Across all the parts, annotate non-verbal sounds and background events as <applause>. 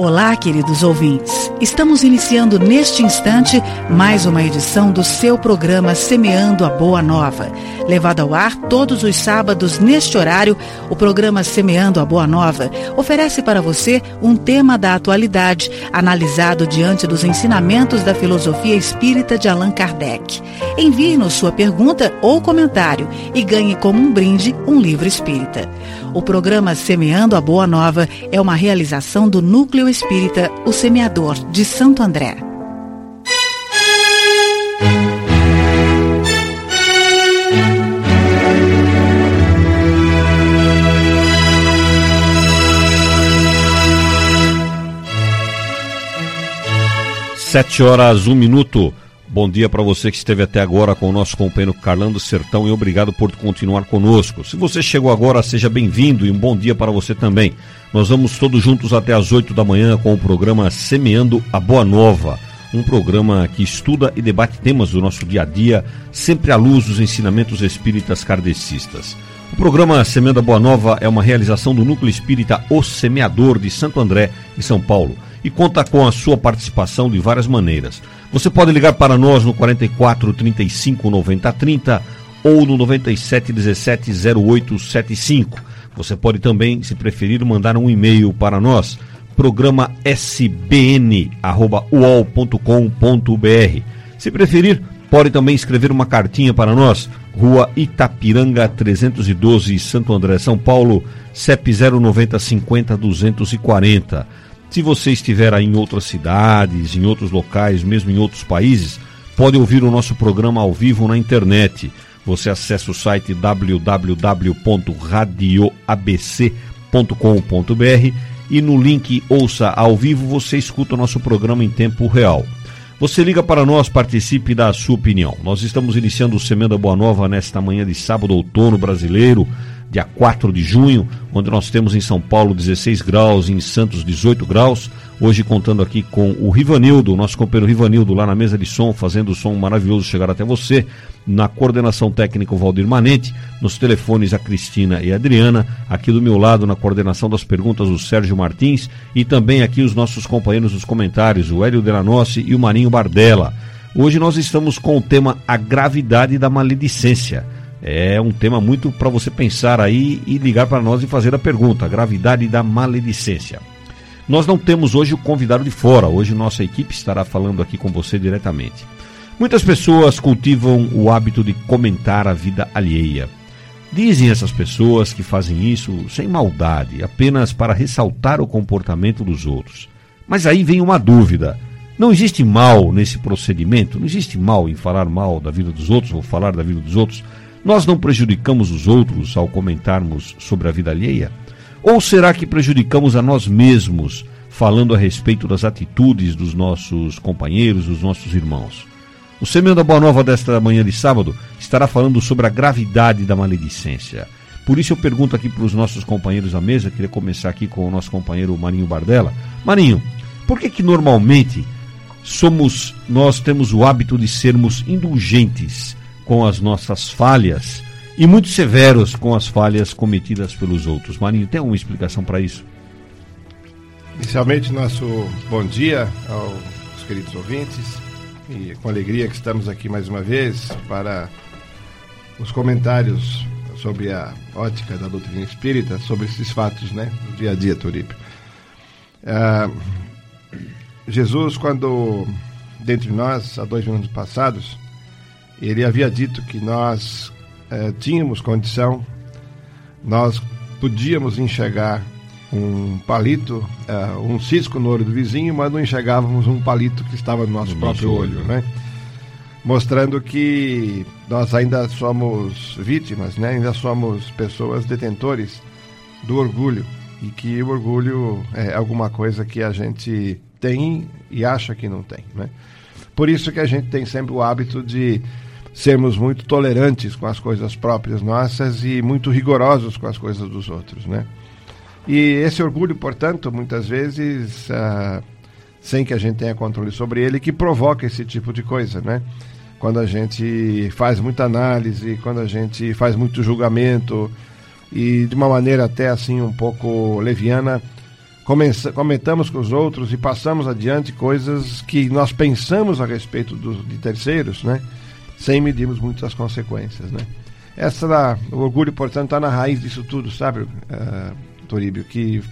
Olá, queridos ouvintes. Estamos iniciando neste instante mais uma edição do seu programa Semeando a Boa Nova. Levado ao ar todos os sábados neste horário, o programa Semeando a Boa Nova oferece para você um tema da atualidade, analisado diante dos ensinamentos da filosofia espírita de Allan Kardec. Envie-nos sua pergunta ou comentário e ganhe como um brinde um livro espírita. O programa Semeando a Boa Nova é uma realização do Núcleo Espírita O Semeador de Santo André. Sete horas, um minuto. Bom dia para você que esteve até agora com o nosso companheiro Carlando Sertão e obrigado por continuar conosco. Se você chegou agora, seja bem-vindo e um bom dia para você também. Nós vamos todos juntos até às 8 da manhã com o programa Semeando a Boa Nova, um programa que estuda e debate temas do nosso dia a dia, sempre à luz dos ensinamentos espíritas kardecistas. O programa Semeando a Boa Nova é uma realização do Núcleo Espírita O Semeador de Santo André, em São Paulo, e conta com a sua participação de várias maneiras. Você pode ligar para nós no 44 35 90 30 ou no 97 17 08 75. Você pode também, se preferir, mandar um e-mail para nós, programa sbn@uol.com.br. Se preferir, pode também escrever uma cartinha para nós, Rua Itapiranga 312, Santo André, São Paulo, CEP 090 50 240. Se você estiver aí em outras cidades, em outros locais, mesmo em outros países, pode ouvir o nosso programa ao vivo na internet. Você acessa o site www.radioabc.com.br e no link Ouça ao vivo você escuta o nosso programa em tempo real. Você liga para nós, participe da sua opinião. Nós estamos iniciando o Semana Boa Nova nesta manhã de sábado, outono brasileiro dia 4 de junho, onde nós temos em São Paulo 16 graus, em Santos 18 graus. Hoje contando aqui com o Rivanildo, nosso companheiro Rivanildo, lá na mesa de som, fazendo o som maravilhoso chegar até você. Na coordenação técnica, o Valdir Manente. Nos telefones, a Cristina e a Adriana. Aqui do meu lado, na coordenação das perguntas, o Sérgio Martins. E também aqui os nossos companheiros nos comentários, o Hélio Delanossi e o Marinho Bardella. Hoje nós estamos com o tema A Gravidade da Maledicência. É um tema muito para você pensar aí e ligar para nós e fazer a pergunta: a gravidade da maledicência. Nós não temos hoje o convidado de fora, hoje nossa equipe estará falando aqui com você diretamente. Muitas pessoas cultivam o hábito de comentar a vida alheia. Dizem essas pessoas que fazem isso sem maldade, apenas para ressaltar o comportamento dos outros. Mas aí vem uma dúvida: não existe mal nesse procedimento? Não existe mal em falar mal da vida dos outros ou falar da vida dos outros? Nós não prejudicamos os outros ao comentarmos sobre a vida alheia? Ou será que prejudicamos a nós mesmos falando a respeito das atitudes dos nossos companheiros, dos nossos irmãos? O Semeando da Boa Nova desta manhã de sábado estará falando sobre a gravidade da maledicência. Por isso eu pergunto aqui para os nossos companheiros à mesa, queria começar aqui com o nosso companheiro Marinho Bardella. Marinho, por que que normalmente somos nós temos o hábito de sermos indulgentes com as nossas falhas e muito severos com as falhas cometidas pelos outros. Marinho, tem alguma explicação para isso? Inicialmente, nosso bom dia aos queridos ouvintes e com alegria que estamos aqui mais uma vez para os comentários sobre a ótica da doutrina espírita, sobre esses fatos né, do dia a dia, Turípio. Ah, Jesus, quando dentre nós, há dois anos passados, ele havia dito que nós eh, tínhamos condição, nós podíamos enxergar um palito, uh, um cisco no olho do vizinho, mas não enxergávamos um palito que estava no nosso no próprio nosso olho, olho, né? Mostrando que nós ainda somos vítimas, né? Ainda somos pessoas detentores do orgulho e que o orgulho é alguma coisa que a gente tem e acha que não tem, né? Por isso que a gente tem sempre o hábito de sermos muito tolerantes com as coisas próprias nossas e muito rigorosos com as coisas dos outros, né? E esse orgulho, portanto, muitas vezes, ah, sem que a gente tenha controle sobre ele, que provoca esse tipo de coisa, né? Quando a gente faz muita análise, quando a gente faz muito julgamento e de uma maneira até assim um pouco leviana, comentamos com os outros e passamos adiante coisas que nós pensamos a respeito do, de terceiros, né? Sem medirmos muito as consequências, né? Essa, o orgulho, portanto, está na raiz disso tudo, sabe, uh, Toríbio, que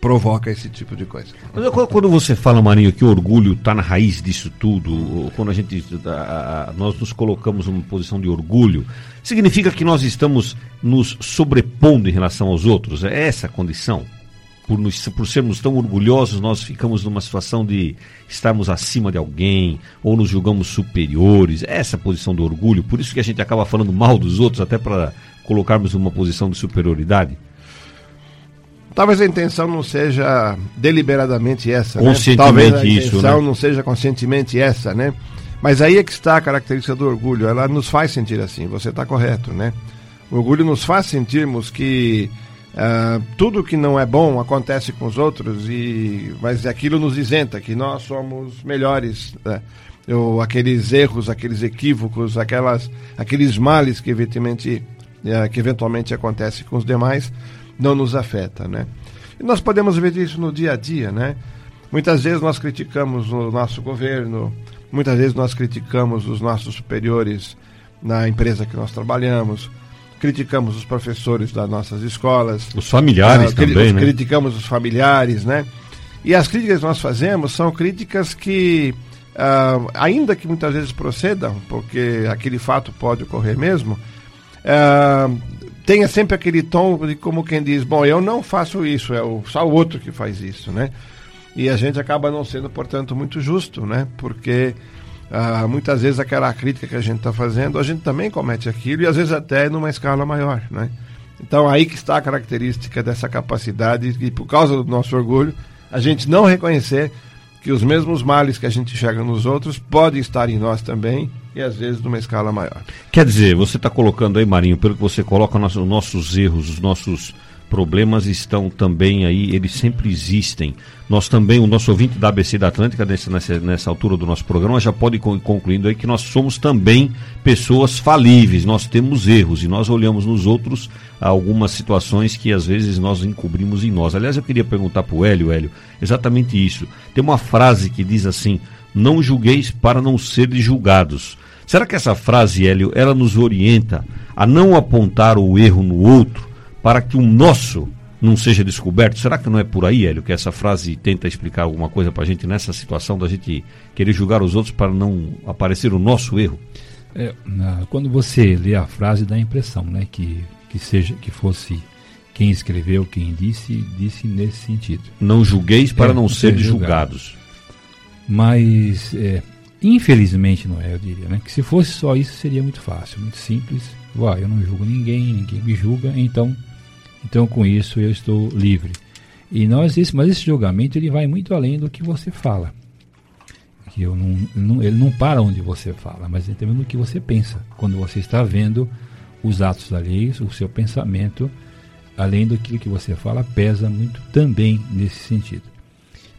provoca esse tipo de coisa. Mas quando você fala, Marinho, que o orgulho está na raiz disso tudo, quando a gente a, a, nós nos colocamos numa posição de orgulho, significa que nós estamos nos sobrepondo em relação aos outros? É essa a condição? Por, nos, por sermos tão orgulhosos, nós ficamos numa situação de estarmos acima de alguém ou nos julgamos superiores. É essa posição do orgulho, por isso que a gente acaba falando mal dos outros, até para colocarmos numa posição de superioridade. Talvez a intenção não seja deliberadamente essa. Né? Conscientemente né? isso. A intenção né? não seja conscientemente essa, né? Mas aí é que está a característica do orgulho. Ela nos faz sentir assim. Você está correto, né? O orgulho nos faz sentirmos que uh, tudo que não é bom acontece com os outros e mas aquilo nos isenta, que nós somos melhores. Né? Eu, aqueles erros, aqueles equívocos, aquelas, aqueles males que eventualmente, uh, que eventualmente acontecem com os demais não nos afeta, né? E nós podemos ver isso no dia a dia, né? Muitas vezes nós criticamos o nosso governo, muitas vezes nós criticamos os nossos superiores na empresa que nós trabalhamos, criticamos os professores das nossas escolas, os familiares uh, também, né? Criticamos os familiares, né? E as críticas que nós fazemos são críticas que, uh, ainda que muitas vezes procedam, porque aquele fato pode ocorrer mesmo, uh, tenha sempre aquele tom de como quem diz, bom, eu não faço isso, é o, só o outro que faz isso, né? E a gente acaba não sendo, portanto, muito justo, né? Porque ah, muitas vezes aquela crítica que a gente está fazendo, a gente também comete aquilo e às vezes até numa escala maior, né? Então aí que está a característica dessa capacidade e por causa do nosso orgulho, a gente não reconhecer que os mesmos males que a gente enxerga nos outros podem estar em nós também e às vezes numa escala maior. Quer dizer, você está colocando aí, Marinho, pelo que você coloca, os nossos erros, os nossos problemas estão também aí, eles sempre existem. Nós também, o nosso ouvinte da ABC da Atlântica, nessa, nessa, altura do nosso programa, já pode ir concluindo aí que nós somos também pessoas falíveis, nós temos erros e nós olhamos nos outros algumas situações que às vezes nós encobrimos em nós. Aliás, eu queria perguntar para o Hélio, Hélio, exatamente isso. Tem uma frase que diz assim: não julgueis para não seres julgados. Será que essa frase, Hélio, ela nos orienta a não apontar o erro no outro, para que o nosso não seja descoberto? Será que não é por aí, Hélio, que essa frase tenta explicar alguma coisa para a gente nessa situação da gente querer julgar os outros para não aparecer o nosso erro? É, quando você lê a frase dá a impressão, né, que que seja que fosse quem escreveu, quem disse, disse nesse sentido. Não julgueis para é, não ser julgados. Mas é, infelizmente não é, eu diria, né? Que se fosse só isso seria muito fácil, muito simples. Uai, eu não julgo ninguém, ninguém me julga, então então, com isso, eu estou livre. E nós, esse, mas esse julgamento ele vai muito além do que você fala. Que eu não, não, ele não para onde você fala, mas também no que você pensa. Quando você está vendo os atos alheios, o seu pensamento, além do que você fala, pesa muito também nesse sentido.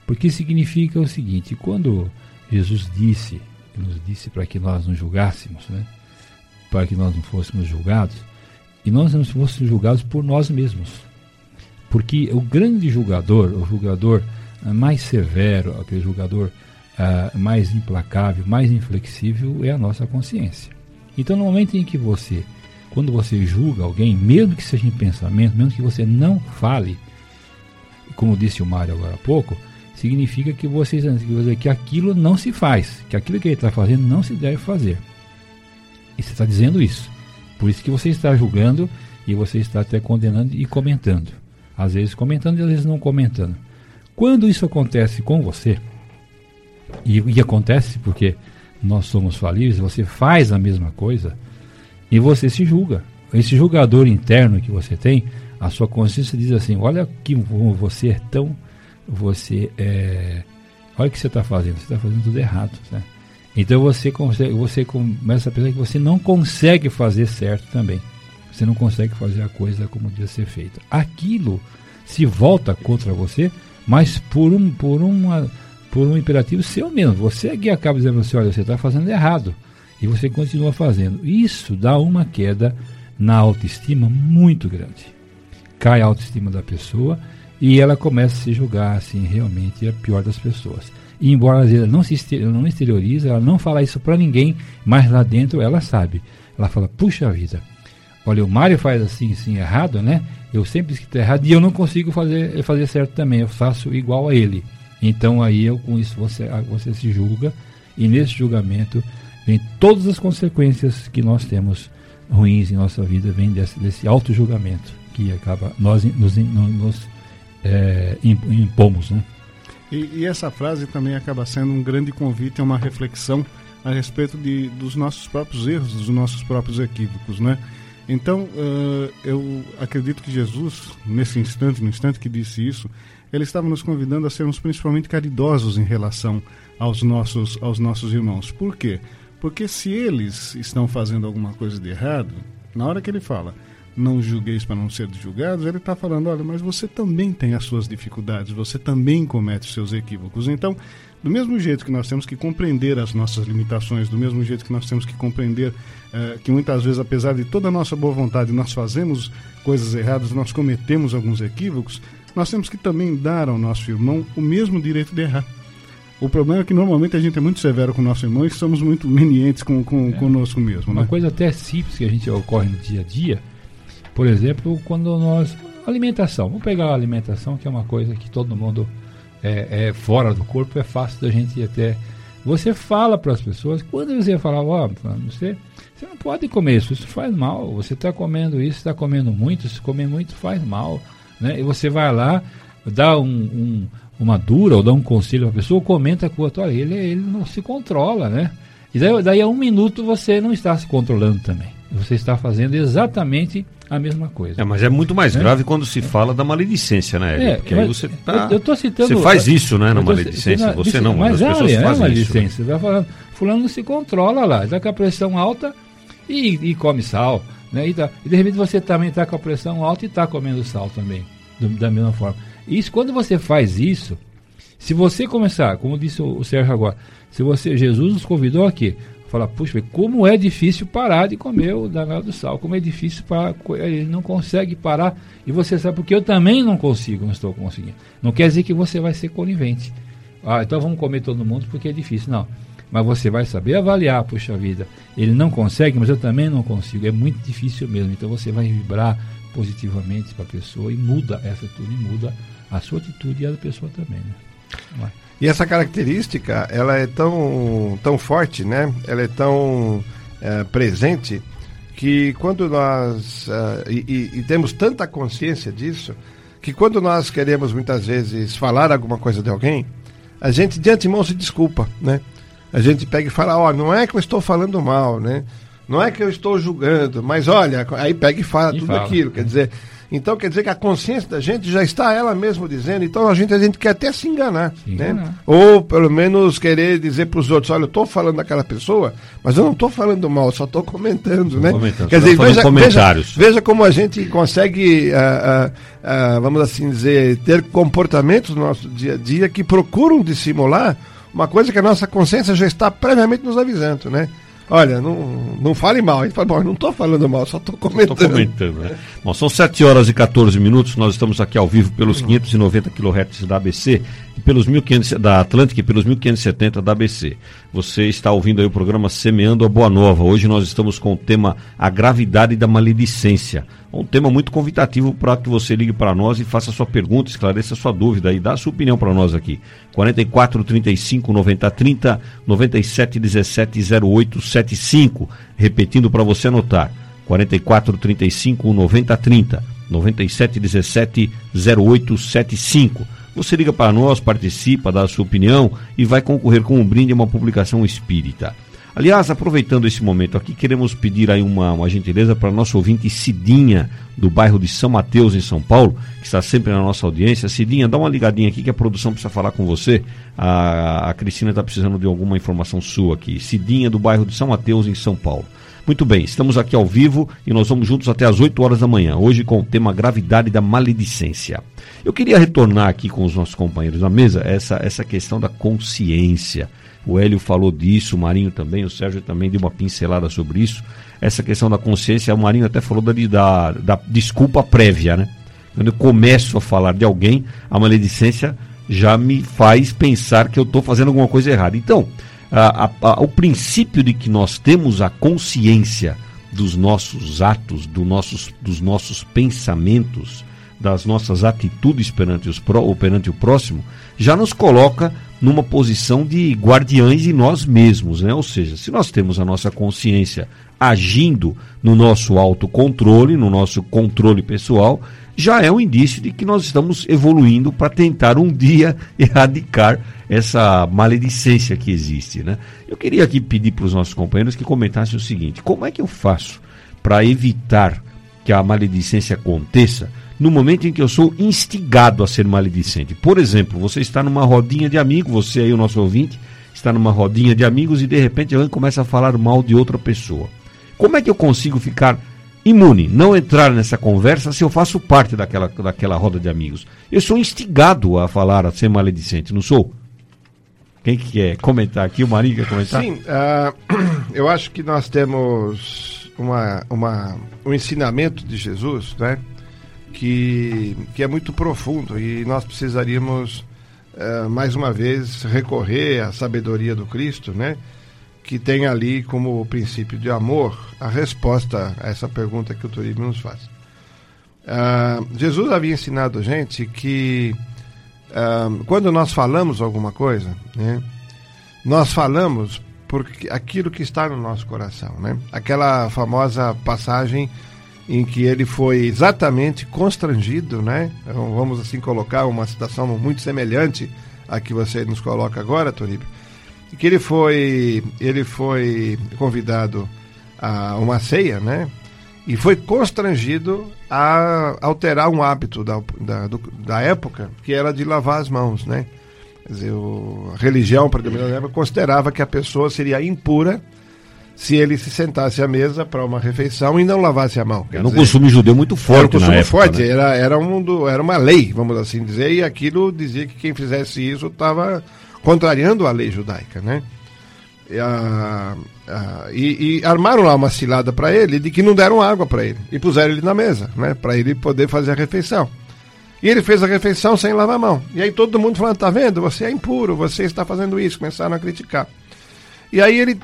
Porque significa o seguinte: quando Jesus disse, nos disse para que nós não julgássemos, né? para que nós não fôssemos julgados, e nós não fôssemos julgados por nós mesmos. Porque o grande julgador, o julgador ah, mais severo, aquele julgador uh, mais implacável, mais inflexível, é a nossa consciência. Então, no momento em que você, quando você julga alguém, mesmo que seja em pensamento, mesmo que você não fale, como disse o Mário agora há pouco, significa que você, que aquilo não se faz, que aquilo que ele está fazendo não se deve fazer. E você está dizendo isso. Por isso que você está julgando e você está até condenando e comentando. Às vezes comentando e às vezes não comentando. Quando isso acontece com você, e, e acontece porque nós somos falíveis, você faz a mesma coisa e você se julga. Esse julgador interno que você tem, a sua consciência diz assim: olha que você é tão. Você é. Olha o que você está fazendo, você está fazendo tudo errado. Né? Então você, consegue, você começa a pensar que você não consegue fazer certo também. Você não consegue fazer a coisa como devia ser feita. Aquilo se volta contra você, mas por um, por uma, por um imperativo seu mesmo. Você que acaba dizendo assim, olha, você está fazendo errado. E você continua fazendo. Isso dá uma queda na autoestima muito grande. Cai a autoestima da pessoa e ela começa a se julgar assim, realmente a pior das pessoas. E embora ela não se não exterioriza, ela não fala isso para ninguém, mas lá dentro ela sabe. Ela fala: "Puxa vida, olha, o Mário faz assim, assim errado, né? Eu sempre tá errado e eu não consigo fazer fazer certo também. Eu faço igual a ele. Então aí eu com isso você você se julga e nesse julgamento vem todas as consequências que nós temos ruins em nossa vida vem desse, desse auto julgamento que acaba nós nos, nos é, impomos, né? E, e, essa frase também acaba sendo um grande convite a uma reflexão a respeito de, dos nossos próprios erros, dos nossos próprios equívocos, né? Então, uh, eu acredito que Jesus, nesse instante, no instante que disse isso, ele estava nos convidando a sermos principalmente caridosos em relação aos nossos, aos nossos irmãos. Por quê? Porque se eles estão fazendo alguma coisa de errado, na hora que ele fala, não julgueis para não ser julgados, ele está falando, olha, mas você também tem as suas dificuldades, você também comete os seus equívocos. Então, do mesmo jeito que nós temos que compreender as nossas limitações, do mesmo jeito que nós temos que compreender uh, que muitas vezes, apesar de toda a nossa boa vontade, nós fazemos coisas erradas, nós cometemos alguns equívocos, nós temos que também dar ao nosso irmão o mesmo direito de errar. O problema é que normalmente a gente é muito severo com o nosso irmão e somos muito lenientes com, com é. conosco mesmo. Uma né? coisa até simples que a gente ocorre no dia a dia, por exemplo, quando nós. Alimentação. Vamos pegar a alimentação, que é uma coisa que todo mundo é, é fora do corpo, é fácil da gente até. Você fala para as pessoas, quando você fala, ó, oh, você, você não pode comer isso, isso faz mal. Você está comendo isso, está comendo muito, se comer muito faz mal. Né? E você vai lá, dá um, um, uma dura ou dá um conselho para a pessoa, comenta com o olha, ele, ele não se controla, né? E daí, daí a um minuto você não está se controlando também. Você está fazendo exatamente a mesma coisa. É, mas é muito mais é? grave quando se fala da maledicência, né? É, Porque aí você tá, eu, eu citando, Você faz isso, né, na maledicência? Você não, mas as é, pessoas é fazem maledicência. isso. Né? Você vai falando, fulano não se controla lá, está com a pressão alta e, e come sal. Né? E, tá, e de repente você também está com a pressão alta e está comendo sal também, do, da mesma forma. Isso, quando você faz isso, se você começar, como disse o, o Sérgio agora, se você, Jesus nos convidou aqui, Fala, puxa, como é difícil parar de comer o danado do sal, como é difícil parar, ele não consegue parar. E você sabe porque eu também não consigo, não estou conseguindo. Não quer dizer que você vai ser conivente. Ah, então vamos comer todo mundo porque é difícil. Não. Mas você vai saber avaliar, puxa vida. Ele não consegue, mas eu também não consigo. É muito difícil mesmo. Então você vai vibrar positivamente para a pessoa e muda essa atitude, muda a sua atitude e a da pessoa também. Né? E essa característica, ela é tão, tão forte, né? Ela é tão é, presente que quando nós uh, e, e, temos tanta consciência disso que quando nós queremos muitas vezes falar alguma coisa de alguém, a gente de antemão se desculpa, né? A gente pega e fala, ó, oh, não é que eu estou falando mal, né? Não é que eu estou julgando, mas olha, aí pega e fala e tudo fala. aquilo, quer dizer, então quer dizer que a consciência da gente já está ela mesma dizendo, então a gente, a gente quer até se enganar. Se né? enganar. Ou pelo menos querer dizer para os outros, olha, eu estou falando daquela pessoa, mas eu não estou falando mal, só estou comentando, né? Comentando, quer dizer, veja, comentários. Veja, veja, como a gente consegue, uh, uh, uh, vamos assim dizer, ter comportamentos no nosso dia a dia que procuram dissimular uma coisa que a nossa consciência já está previamente nos avisando, né? Olha, não, não fale mal. Ele fala, bom, eu não estou falando mal, só estou comentando. Estou comentando, né? Bom, são 7 horas e 14 minutos, nós estamos aqui ao vivo pelos 590 kHz da ABC e pelos 1500 da Atlântica e pelos 1570 da ABC. Você está ouvindo aí o programa Semeando a Boa Nova. Hoje nós estamos com o tema A Gravidade da Maledicência. Um tema muito convidativo para que você ligue para nós e faça sua pergunta, esclareça sua dúvida e dá a sua opinião para nós aqui. 44 35 90 30 97 17 08 75. Repetindo para você anotar. 44 35 90 30 97 17 08 75. Você liga para nós, participa, dá a sua opinião e vai concorrer com um brinde a uma publicação espírita. Aliás, aproveitando esse momento aqui, queremos pedir aí uma, uma gentileza para nosso ouvinte Cidinha, do bairro de São Mateus, em São Paulo, que está sempre na nossa audiência. Cidinha, dá uma ligadinha aqui que a produção precisa falar com você. A, a Cristina está precisando de alguma informação sua aqui. Cidinha, do bairro de São Mateus, em São Paulo. Muito bem, estamos aqui ao vivo e nós vamos juntos até às 8 horas da manhã, hoje com o tema Gravidade da Maledicência. Eu queria retornar aqui com os nossos companheiros na mesa essa, essa questão da consciência. O Hélio falou disso, o Marinho também, o Sérgio também deu uma pincelada sobre isso. Essa questão da consciência, o Marinho até falou da, da, da desculpa prévia, né? Quando eu começo a falar de alguém, a maledicência já me faz pensar que eu estou fazendo alguma coisa errada. Então, a, a, a, o princípio de que nós temos a consciência dos nossos atos, do nossos, dos nossos pensamentos, das nossas atitudes perante, os, perante o próximo, já nos coloca numa posição de guardiães de nós mesmos, né? Ou seja, se nós temos a nossa consciência agindo no nosso autocontrole, no nosso controle pessoal, já é um indício de que nós estamos evoluindo para tentar um dia <laughs> erradicar essa maledicência que existe, né? Eu queria aqui pedir para os nossos companheiros que comentassem o seguinte: como é que eu faço para evitar que a maledicência aconteça no momento em que eu sou instigado a ser maledicente. Por exemplo, você está numa rodinha de amigos, você aí, o nosso ouvinte, está numa rodinha de amigos e de repente alguém começa a falar mal de outra pessoa. Como é que eu consigo ficar imune, não entrar nessa conversa se eu faço parte daquela, daquela roda de amigos? Eu sou instigado a falar, a ser maledicente, não sou? Quem que quer comentar aqui? O Marinho quer comentar? Sim, uh, <clears throat> eu acho que nós temos uma, uma, um ensinamento de Jesus, né? Que, que é muito profundo e nós precisaríamos, uh, mais uma vez, recorrer à sabedoria do Cristo, né? que tem ali como princípio de amor a resposta a essa pergunta que o Turismo nos faz. Uh, Jesus havia ensinado a gente que uh, quando nós falamos alguma coisa, né, nós falamos porque aquilo que está no nosso coração, né? Aquela famosa passagem em que ele foi exatamente constrangido, né? Então, vamos assim colocar uma situação muito semelhante à que você nos coloca agora, Toribio. Que ele foi, ele foi convidado a uma ceia, né? E foi constrangido a alterar um hábito da, da, do, da época, que era de lavar as mãos, né? Quer dizer, o, a religião, época, considerava que a pessoa seria impura se ele se sentasse à mesa para uma refeição e não lavasse a mão. Era um costume judeu muito forte, era um costume época, forte, né? era, era, um do, era uma lei, vamos assim dizer, e aquilo dizia que quem fizesse isso estava contrariando a lei judaica, né? E, a, a, e, e armaram lá uma cilada para ele de que não deram água para ele e puseram ele na mesa, né? Para ele poder fazer a refeição. E ele fez a refeição sem lavar a mão. E aí todo mundo falando, tá vendo? Você é impuro, você está fazendo isso. Começaram a criticar. E aí ele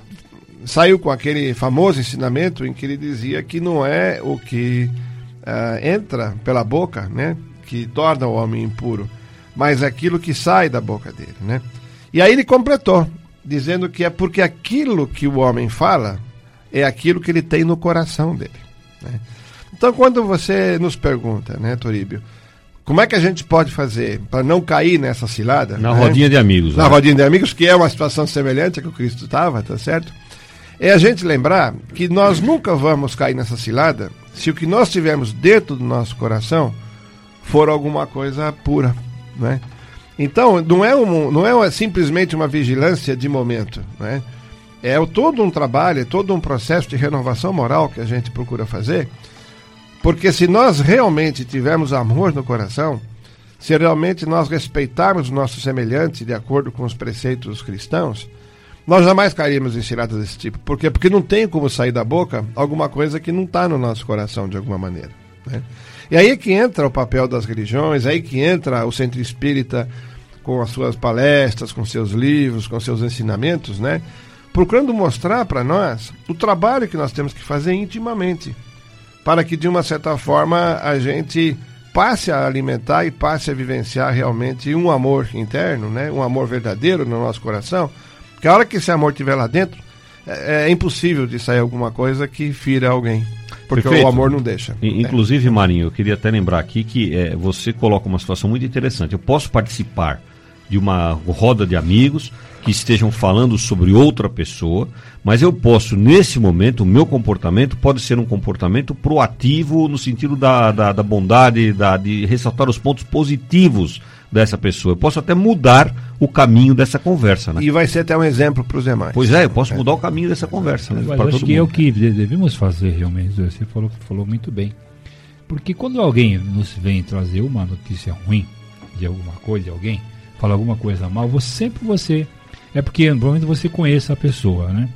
saiu com aquele famoso ensinamento em que ele dizia que não é o que uh, entra pela boca, né, que torna o homem impuro, mas aquilo que sai da boca dele, né? E aí ele completou, dizendo que é porque aquilo que o homem fala é aquilo que ele tem no coração dele. Né? Então, quando você nos pergunta, né, Toríbio, como é que a gente pode fazer para não cair nessa cilada? Na né? rodinha de amigos. Na né? rodinha de amigos, que é uma situação semelhante à que o Cristo estava, tá certo? É a gente lembrar que nós nunca vamos cair nessa cilada se o que nós tivermos dentro do nosso coração for alguma coisa pura, né? Então, não é, um, não é simplesmente uma vigilância de momento, né? É todo um trabalho, é todo um processo de renovação moral que a gente procura fazer, porque se nós realmente tivermos amor no coração, se realmente nós respeitarmos o nosso semelhante de acordo com os preceitos cristãos, nós jamais cairíamos em ciladas desse tipo. Por quê? Porque não tem como sair da boca alguma coisa que não está no nosso coração de alguma maneira. Né? E aí é que entra o papel das religiões, aí que entra o centro espírita com as suas palestras, com seus livros, com seus ensinamentos, né? Procurando mostrar para nós o trabalho que nós temos que fazer intimamente, para que de uma certa forma a gente passe a alimentar e passe a vivenciar realmente um amor interno, né? Um amor verdadeiro no nosso coração porque a hora que esse amor estiver lá dentro, é, é, impossível de sair alguma coisa que fira alguém. Porque Perfeito. o amor não deixa. Inclusive, é. Marinho, eu queria até lembrar aqui que é, você coloca uma situação muito interessante. Eu posso participar de uma roda de amigos que estejam falando sobre outra pessoa, mas eu posso, nesse momento, o meu comportamento pode ser um comportamento proativo no sentido da, da, da bondade, da, de ressaltar os pontos positivos dessa pessoa. Eu posso até mudar o caminho dessa conversa, né? E vai ser até um exemplo para os demais. Pois é, eu posso é. mudar o caminho dessa conversa, né? Mas acho que mundo. é o que devemos fazer realmente. Você falou, falou muito bem. Porque quando alguém nos vem trazer uma notícia ruim de alguma coisa, de alguém, fala alguma coisa mal, você, sempre você. É porque provavelmente você conhece a pessoa, né?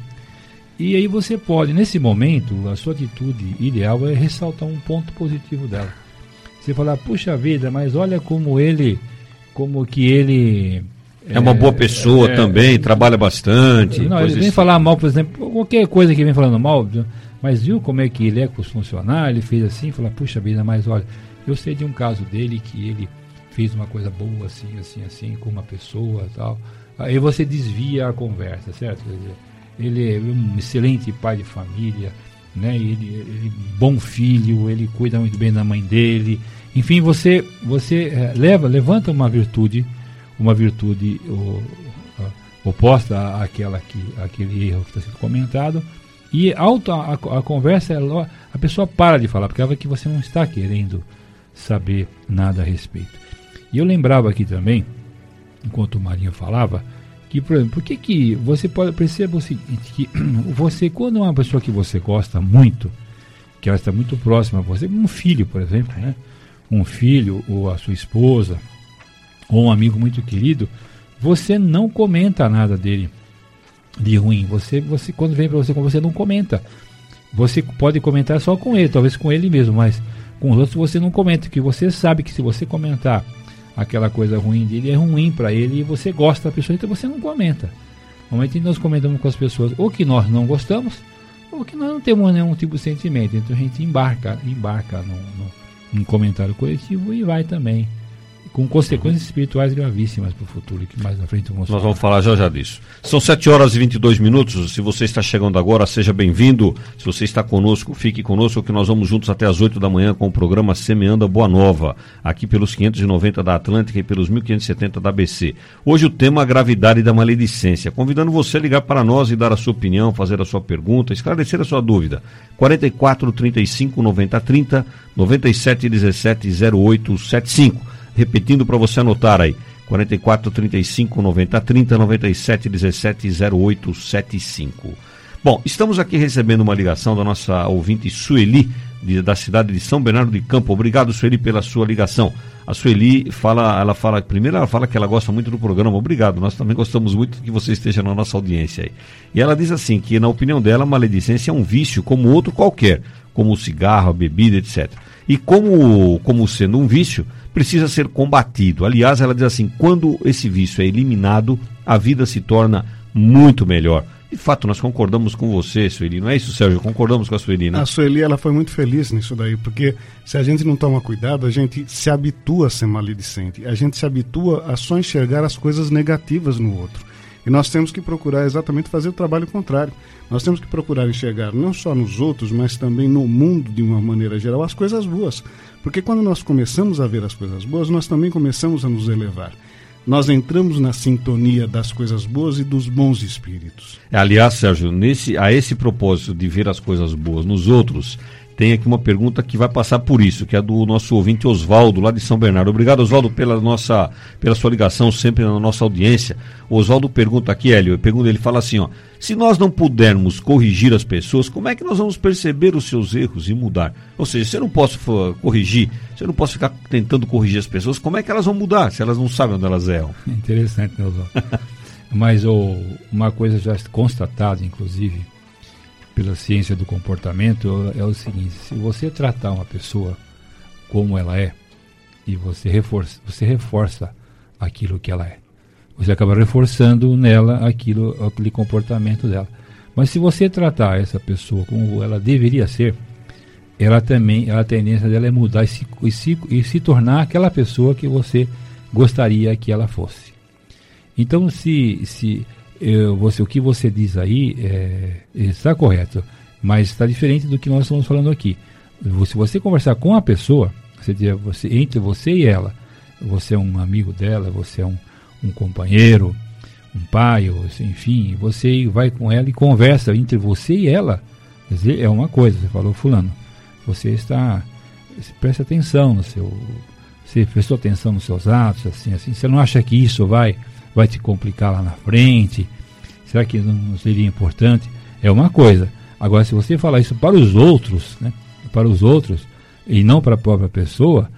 E aí você pode, nesse momento, a sua atitude ideal é ressaltar um ponto positivo dela. Você falar, puxa vida, mas olha como ele, como que ele é uma boa pessoa é, também, é, trabalha bastante. Não, ele vem assim. falar mal, por exemplo, qualquer coisa que vem falando mal, mas viu como é que ele é com os funcionários, ele fez assim, fala, puxa vida, mas olha, eu sei de um caso dele que ele fez uma coisa boa assim, assim, assim, com uma pessoa tal. Aí você desvia a conversa, certo? Ele é um excelente pai de família, né? Ele, ele bom filho, ele cuida muito bem da mãe dele. Enfim, você você é, leva, levanta uma virtude, uma virtude o, a, oposta àquela que aquele erro que está sendo comentado e alto a, a, conversa, a pessoa para de falar, porque ela vê que você não está querendo saber nada a respeito. E eu lembrava aqui também, enquanto o Marinho falava, que, por exemplo, por que, que você pode perceber o seguinte, que <clears throat> você, quando é uma pessoa que você gosta muito, que ela está muito próxima a você, um filho, por exemplo, né? Um filho, ou a sua esposa, ou um amigo muito querido, você não comenta nada dele de ruim. Você, você quando vem para você, você não comenta. Você pode comentar só com ele, talvez com ele mesmo, mas com os outros você não comenta, que você sabe que se você comentar aquela coisa ruim dele é ruim para ele e você gosta da pessoa, então você não comenta. Normalmente nós comentamos com as pessoas ou que nós não gostamos ou que nós não temos nenhum tipo de sentimento. Então a gente embarca, embarca no, no, num comentário coletivo e vai também com consequências espirituais gravíssimas para o futuro, que mais na frente vamos Nós vamos falar já já disso. São 7 horas e 22 minutos. Se você está chegando agora, seja bem-vindo. Se você está conosco, fique conosco, que nós vamos juntos até as 8 da manhã com o programa Semeando a Boa Nova, aqui pelos 590 da Atlântica e pelos 1570 da ABC. Hoje o tema a gravidade da maledicência. Convidando você a ligar para nós e dar a sua opinião, fazer a sua pergunta, esclarecer a sua dúvida. 44 35 90 30 97 17 08 75 repetindo para você anotar aí. 44 35 90 30 97 17 08 75. Bom, estamos aqui recebendo uma ligação da nossa ouvinte Sueli, de, da cidade de São Bernardo de Campo. Obrigado, Sueli, pela sua ligação. A Sueli fala, ela fala, primeiro ela fala que ela gosta muito do programa. Obrigado, nós também gostamos muito que você esteja na nossa audiência aí. E ela diz assim que na opinião dela, maledicência é um vício como outro qualquer, como o cigarro, a bebida, etc. E como como sendo um vício, precisa ser combatido. Aliás, ela diz assim: quando esse vício é eliminado, a vida se torna muito melhor. De fato, nós concordamos com você, Sueli. Não é isso, Sérgio? Concordamos com a Sueli, né? A Sueli, ela foi muito feliz nisso daí, porque se a gente não toma cuidado, a gente se habitua a ser maledicente. A gente se habitua a só enxergar as coisas negativas no outro. E nós temos que procurar exatamente fazer o trabalho contrário. Nós temos que procurar enxergar não só nos outros, mas também no mundo de uma maneira geral as coisas boas. Porque quando nós começamos a ver as coisas boas, nós também começamos a nos elevar. Nós entramos na sintonia das coisas boas e dos bons espíritos. Aliás, Sérgio, nesse, a esse propósito de ver as coisas boas nos outros, tem aqui uma pergunta que vai passar por isso, que é do nosso ouvinte Oswaldo, lá de São Bernardo. Obrigado, Oswaldo, pela, nossa, pela sua ligação sempre na nossa audiência. O Oswaldo pergunta aqui, Hélio, pergunta, ele fala assim, ó, se nós não pudermos corrigir as pessoas, como é que nós vamos perceber os seus erros e mudar? Ou seja, se eu não posso corrigir, se eu não posso ficar tentando corrigir as pessoas, como é que elas vão mudar se elas não sabem onde elas erram? Interessante, né, Oswaldo? <laughs> Mas oh, uma coisa já constatada, inclusive, pela ciência do comportamento é o seguinte: se você tratar uma pessoa como ela é e você reforça, você reforça aquilo que ela é, você acaba reforçando nela aquilo, aquele comportamento dela. Mas se você tratar essa pessoa como ela deveria ser, ela também, a tendência dela é mudar e se, e se, e se tornar aquela pessoa que você gostaria que ela fosse. Então, se, se eu, você, o que você diz aí é, está correto, mas está diferente do que nós estamos falando aqui. Se você conversar com a pessoa, você, você entre você e ela, você é um amigo dela, você é um, um companheiro, um pai, ou, enfim, você vai com ela e conversa entre você e ela. Dizer, é uma coisa, você falou, fulano, você está, preste atenção no seu, você prestou atenção nos seus atos, assim, assim, você não acha que isso vai vai te complicar lá na frente? Será que não seria importante? É uma coisa. Agora, se você falar isso para os outros, né, para os outros, e não para a própria pessoa,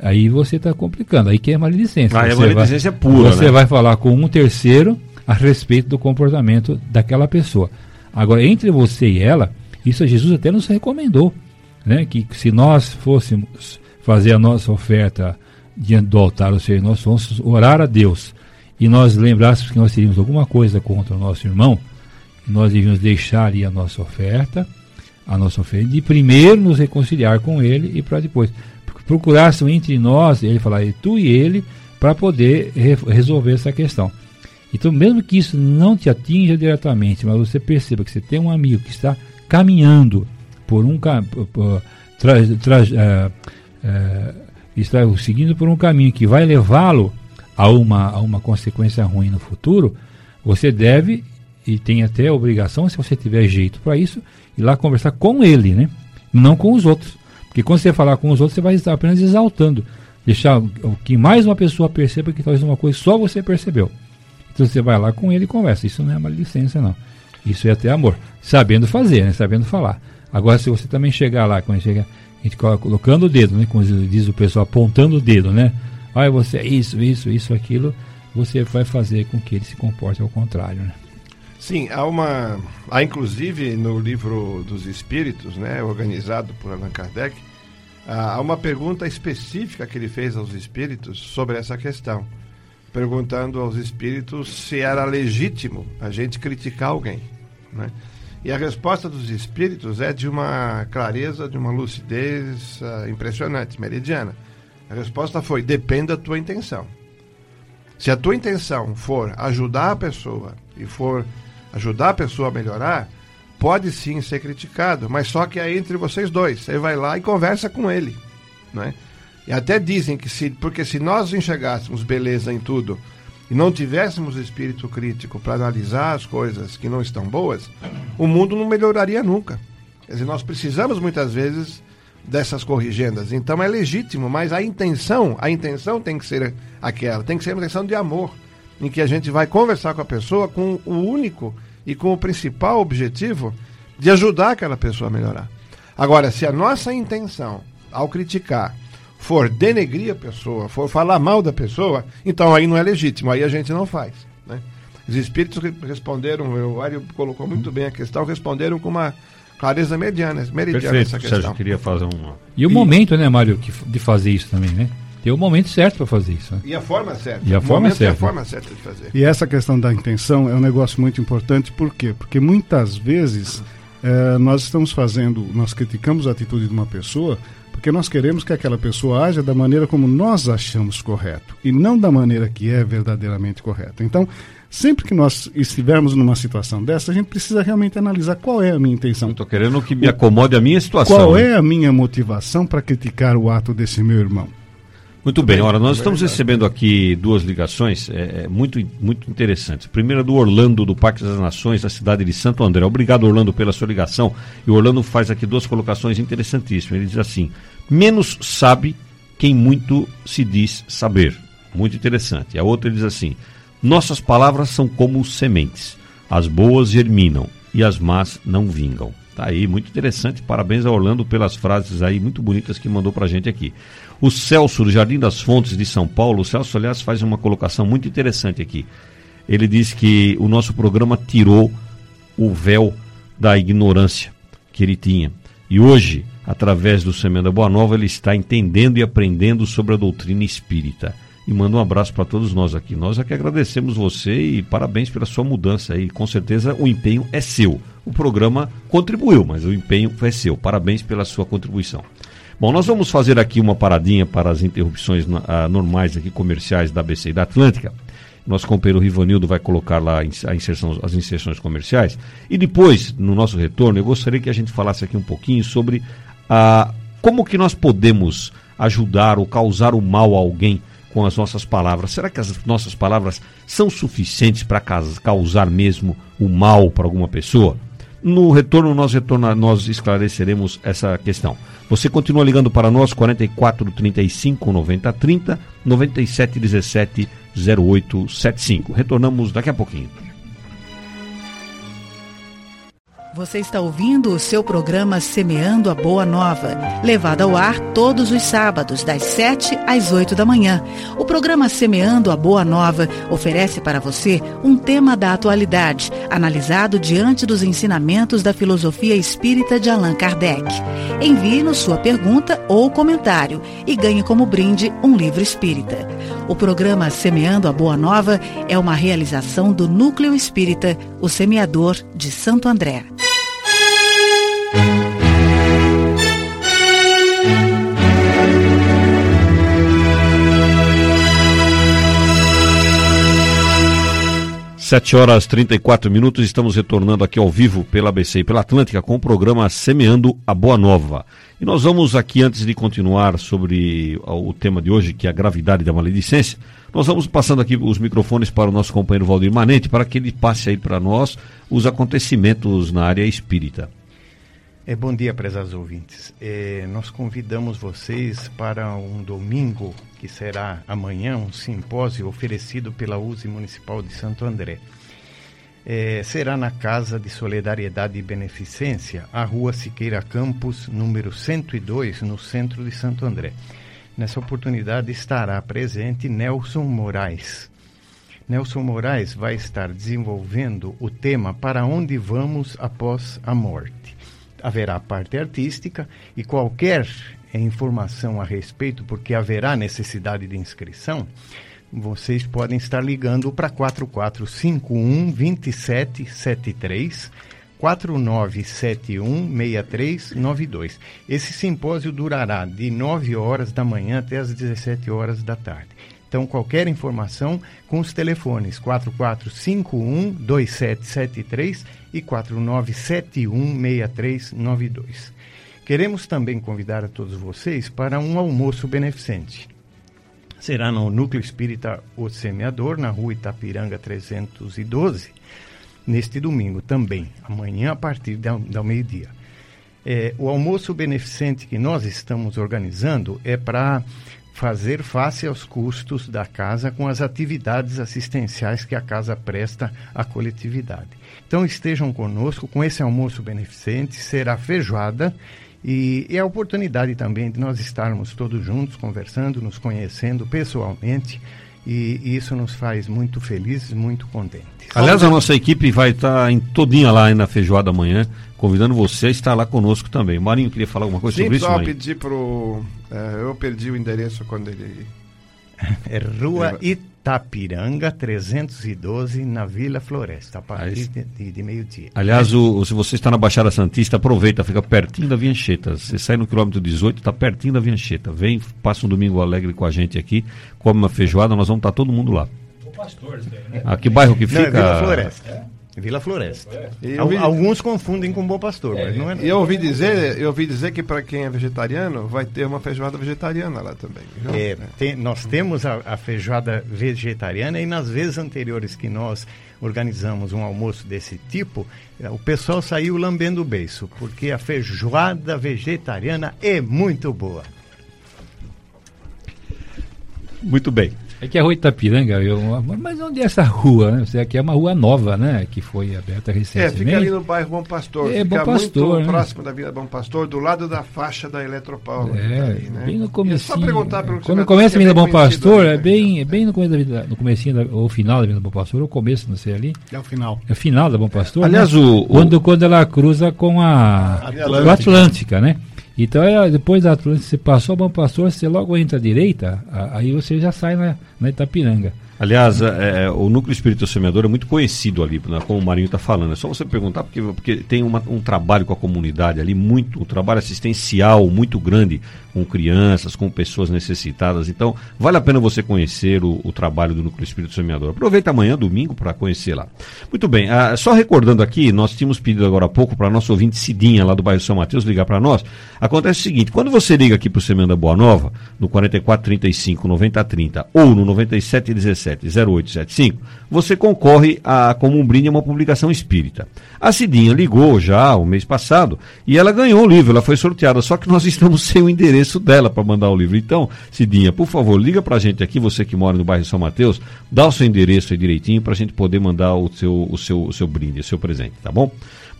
aí você está complicando. Aí que é maledicência. Ah, é maledicência vai, pura. Você né? vai falar com um terceiro a respeito do comportamento daquela pessoa. Agora, entre você e ela, isso Jesus até nos recomendou. Né, que se nós fôssemos fazer a nossa oferta diante do altar, ou seja, nós vamos orar a Deus e nós lembrássemos que nós teríamos alguma coisa contra o nosso irmão, nós devíamos deixar ali a nossa oferta, a nossa oferta, de primeiro nos reconciliar com ele e para depois. Procurássemos entre nós, ele falar, tu e ele, para poder re resolver essa questão. Então, mesmo que isso não te atinja diretamente, mas você perceba que você tem um amigo que está caminhando por um caminho, uh, uh, está seguindo por um caminho que vai levá-lo a uma, a uma consequência ruim no futuro, você deve e tem até a obrigação, se você tiver jeito para isso, ir lá conversar com ele, né? Não com os outros. Porque quando você falar com os outros, você vai estar apenas exaltando. Deixar que mais uma pessoa perceba que talvez uma coisa só você percebeu. Então você vai lá com ele e conversa. Isso não é maledicência, não. Isso é até amor. Sabendo fazer, né? Sabendo falar. Agora, se você também chegar lá, quando chega, a gente colocando o dedo, né? Como diz o pessoal, apontando o dedo, né? Olha, você é isso, isso, isso, aquilo. Você vai fazer com que ele se comporte ao contrário, né? Sim, há uma. Há inclusive no livro dos Espíritos, né, organizado por Allan Kardec, há uma pergunta específica que ele fez aos espíritos sobre essa questão. Perguntando aos espíritos se era legítimo a gente criticar alguém. Né? E a resposta dos espíritos é de uma clareza, de uma lucidez uh, impressionante, meridiana. A resposta foi: depende da tua intenção. Se a tua intenção for ajudar a pessoa e for ajudar a pessoa a melhorar, pode sim ser criticado, mas só que é entre vocês dois. Você vai lá e conversa com ele, né? E até dizem que se, porque se nós enxergássemos beleza em tudo e não tivéssemos espírito crítico para analisar as coisas que não estão boas, o mundo não melhoraria nunca. Quer dizer, nós precisamos muitas vezes dessas corrigendas. Então é legítimo, mas a intenção, a intenção tem que ser aquela, tem que ser uma intenção de amor em que a gente vai conversar com a pessoa com o único e com o principal objetivo de ajudar aquela pessoa a melhorar. Agora, se a nossa intenção ao criticar for denegrir a pessoa, for falar mal da pessoa, então aí não é legítimo, aí a gente não faz. Né? Os espíritos responderam, o Mário colocou muito bem a questão, responderam com uma clareza mediana, meridiana Perfeito, essa questão. Sérgio, queria fazer um... E o momento, né, Mário, de fazer isso também, né? Tem o momento certo para fazer isso. Né? E a forma certa. E a forma certa. E a forma certa de fazer. E essa questão da intenção é um negócio muito importante, por quê? Porque muitas vezes é, nós estamos fazendo, nós criticamos a atitude de uma pessoa porque nós queremos que aquela pessoa haja da maneira como nós achamos correto e não da maneira que é verdadeiramente correta. Então, sempre que nós estivermos numa situação dessa, a gente precisa realmente analisar qual é a minha intenção. Estou querendo que me acomode a minha situação. Qual é a minha motivação para criticar o ato desse meu irmão? Muito bem, ora, nós estamos recebendo aqui duas ligações é, é, muito, muito interessantes. Primeira do Orlando, do Parque das Nações, da cidade de Santo André. Obrigado, Orlando, pela sua ligação. E o Orlando faz aqui duas colocações interessantíssimas. Ele diz assim: menos sabe quem muito se diz saber. Muito interessante. A outra diz assim: nossas palavras são como sementes. As boas germinam e as más não vingam. Tá aí, muito interessante. Parabéns a Orlando pelas frases aí muito bonitas que mandou pra gente aqui. O Celso, do Jardim das Fontes de São Paulo, o Celso, aliás, faz uma colocação muito interessante aqui. Ele diz que o nosso programa tirou o véu da ignorância que ele tinha. E hoje, através do Semenda Boa Nova, ele está entendendo e aprendendo sobre a doutrina espírita. E manda um abraço para todos nós aqui. Nós é que agradecemos você e parabéns pela sua mudança aí. Com certeza o empenho é seu. O programa contribuiu, mas o empenho é seu. Parabéns pela sua contribuição. Bom, nós vamos fazer aqui uma paradinha para as interrupções uh, normais aqui comerciais da ABC e da Atlântica. Nosso companheiro Rivanildo vai colocar lá inserção, as inserções comerciais. E depois, no nosso retorno, eu gostaria que a gente falasse aqui um pouquinho sobre uh, como que nós podemos ajudar ou causar o mal a alguém com as nossas palavras. Será que as nossas palavras são suficientes para causar mesmo o mal para alguma pessoa? No retorno, nós, retorna, nós esclareceremos essa questão. Você continua ligando para nós, 44 35 90 30, 97 17 08 75. Retornamos daqui a pouquinho. Você está ouvindo o seu programa Semeando a Boa Nova, levado ao ar todos os sábados, das 7 às 8 da manhã. O programa Semeando a Boa Nova oferece para você um tema da atualidade, analisado diante dos ensinamentos da filosofia espírita de Allan Kardec. Envie-nos sua pergunta ou comentário e ganhe como brinde um livro espírita. O programa Semeando a Boa Nova é uma realização do Núcleo Espírita, o Semeador de Santo André. Sete horas 34 minutos, estamos retornando aqui ao vivo pela ABC e pela Atlântica com o programa Semeando a Boa Nova. E nós vamos aqui, antes de continuar sobre o tema de hoje, que é a gravidade da maledicência, nós vamos passando aqui os microfones para o nosso companheiro Valdir Manente, para que ele passe aí para nós os acontecimentos na área espírita. É, bom dia, prezados ouvintes. É, nós convidamos vocês para um domingo, que será amanhã, um simpósio oferecido pela USE Municipal de Santo André. É, será na Casa de Solidariedade e Beneficência, a Rua Siqueira Campos, número 102, no centro de Santo André. Nessa oportunidade estará presente Nelson Moraes. Nelson Moraes vai estar desenvolvendo o tema Para onde vamos após a morte haverá parte artística e qualquer informação a respeito, porque haverá necessidade de inscrição, vocês podem estar ligando para 4451 2773 4971 6392. Esse simpósio durará de 9 horas da manhã até as 17 horas da tarde. Então, qualquer informação com os telefones 4451 2773 e 49716392. Queremos também convidar a todos vocês para um almoço beneficente. Será no Núcleo Espírita O Semeador, na rua Itapiranga 312, neste domingo também, amanhã a partir do meio-dia. É, o almoço beneficente que nós estamos organizando é para fazer face aos custos da casa com as atividades assistenciais que a casa presta à coletividade. Então estejam conosco com esse almoço beneficente, será feijoada e é a oportunidade também de nós estarmos todos juntos conversando, nos conhecendo pessoalmente e isso nos faz muito felizes, muito contentes. Aliás, a nossa equipe vai estar em todinha lá na feijoada amanhã, convidando você a estar lá conosco também. Marinho queria falar alguma coisa Sim, sobre isso? só Marinho? pedir pro. é, eu perdi o endereço quando ele. <laughs> É Rua Itapiranga 312, na Vila Floresta, a partir de, de- de meio-dia. Aliás, o, o- se você está na Baixada Santista, aproveita, fica pertinho da Viancheta. Você sai no quilômetro 18, está pertinho da Viancheta. Vem, passa um domingo alegre com a gente aqui, come uma feijoada, nós vamos estar todo mundo lá. Ah, que bairro que Não, é fica? Vila Floresta. Vila Floresta. Eu Al- ouvi- Alguns confundem com Bom Pastor, mas não é. E eu ouvi dizer, eu ouvi dizer que para quem é vegetariano vai ter uma feijoada vegetariana lá também. viu? É, tem- nós temos a, a feijoada vegetariana e nas vezes anteriores que nós organizamos um almoço desse tipo, o pessoal saiu lambendo o beiço, porque a feijoada vegetariana é muito boa. Muito bem. É que a rua Itapiranga, eu, mas onde é essa rua? Né? Você aqui é uma rua nova, né? Que foi aberta É, recentemente. fica ali no bairro Bom Pastor. É, fica Bom Pastor, muito né? próximo da Vila Bom Pastor, do lado da faixa da Eletropaulo. É, tá aí, né? bem no começo. É só perguntar pelo Quando começa a Vila é Bom Pastor, ali, é bem, é bem no começo da vida, no comecinho da, ou final da Vila Bom Pastor, ou começo, não sei ali. É o final. É o final da Bom Pastor. Aliás, né? o- o- quando, quando ela cruza com a Atlântica. com a Atlântica, né? Então, é, depois da Atlântica, você passou a Bom Pastor, você logo entra à direita, aí você já sai na, na Itapiranga. Aliás, é, é, o Núcleo Espírita Semeador é muito conhecido ali, né, como o Marinho está falando. É só você perguntar, porque, porque tem uma- um trabalho com a comunidade ali, muito, um trabalho assistencial muito grande com crianças, com pessoas necessitadas. Então, vale a pena você conhecer o, o trabalho do Núcleo Espírita Semeador. Aproveita amanhã, domingo, para conhecer lá. Muito bem, ah, só recordando aqui, nós tínhamos pedido agora há pouco para nosso ouvinte Cidinha, lá do bairro São Mateus, ligar para nós. Acontece o seguinte: quando você liga aqui para o Semana Boa Nova, no 4435 9030 ou no 9717 0875, você concorre a, como um brinde a uma publicação espírita. A Cidinha ligou já o mês passado e ela ganhou o livro, ela foi sorteada, só que nós <laughs> estamos sem o endereço dela para mandar o livro. Então, Cidinha, por favor, liga para a gente aqui, você que mora no bairro São Mateus, dá o seu endereço aí direitinho para a gente poder mandar o seu, o seu, o seu brinde, o seu presente, tá bom?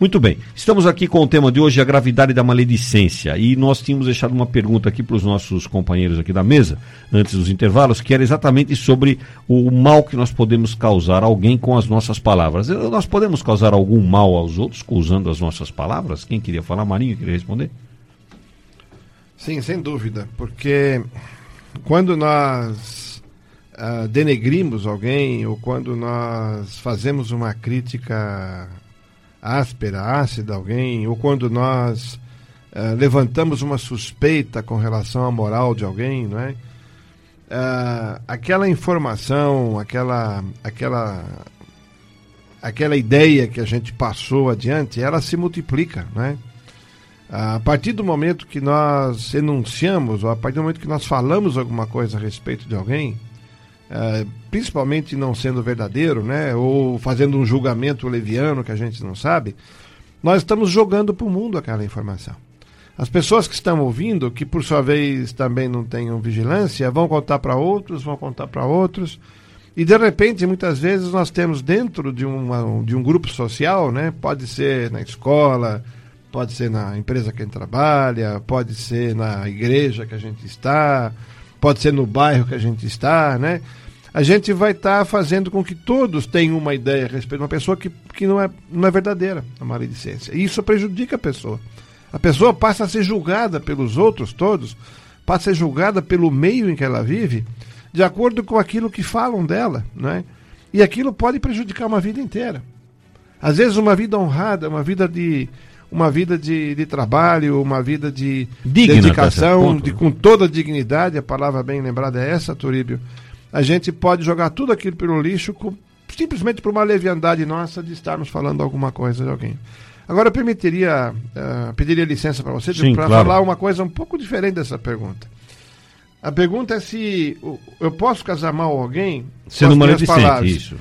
Muito bem. Estamos aqui com o tema de hoje, a gravidade da maledicência. E nós tínhamos deixado uma pergunta aqui para os nossos companheiros aqui da mesa, antes dos intervalos, que era exatamente sobre o mal que nós podemos causar a alguém com as nossas palavras. Nós podemos causar algum mal aos outros usando as nossas palavras? Quem queria falar? Marinho, queria responder? Sim, sem dúvida. Porque quando nós uh, denegrimos alguém ou quando nós fazemos uma crítica áspera, ácida alguém, ou quando nós uh, levantamos uma suspeita com relação à moral de alguém, não é? Uh, aquela informação, aquela, aquela, aquela ideia que a gente passou adiante, ela se multiplica, né? A partir do momento que nós enunciamos, ou a partir do momento que nós falamos alguma coisa a respeito de alguém, uh, principalmente não sendo verdadeiro, né, ou fazendo um julgamento leviano que a gente não sabe, nós estamos jogando para o mundo aquela informação. As pessoas que estão ouvindo, que por sua vez também não tenham vigilância, vão contar para outros, vão contar para outros. E de repente, muitas vezes, nós temos dentro de, uma, de um grupo social, né? pode ser na escola, pode ser na empresa que a gente trabalha, pode ser na igreja que a gente está, pode ser no bairro que a gente está, né? A gente vai estar tá fazendo com que todos tenham uma ideia a respeito de uma pessoa que, que não, é, não é verdadeira, a maledicência. E isso prejudica a pessoa. A pessoa passa a ser julgada pelos outros todos, passa a ser julgada pelo meio em que ela vive, de acordo com aquilo que falam dela, né? E aquilo pode prejudicar uma vida inteira. Às vezes uma vida honrada, uma vida de uma vida de, de trabalho, uma vida de Digna, dedicação, de, com toda a dignidade, a palavra bem lembrada é essa, Turíbio a gente pode jogar tudo aquilo pelo lixo com, simplesmente por uma leviandade nossa de estarmos falando alguma coisa de alguém. Agora eu permitiria, uh, pediria licença para você para claro. falar uma coisa um pouco diferente dessa pergunta. A pergunta é se eu posso casar mal alguém sendo maledicente, isso.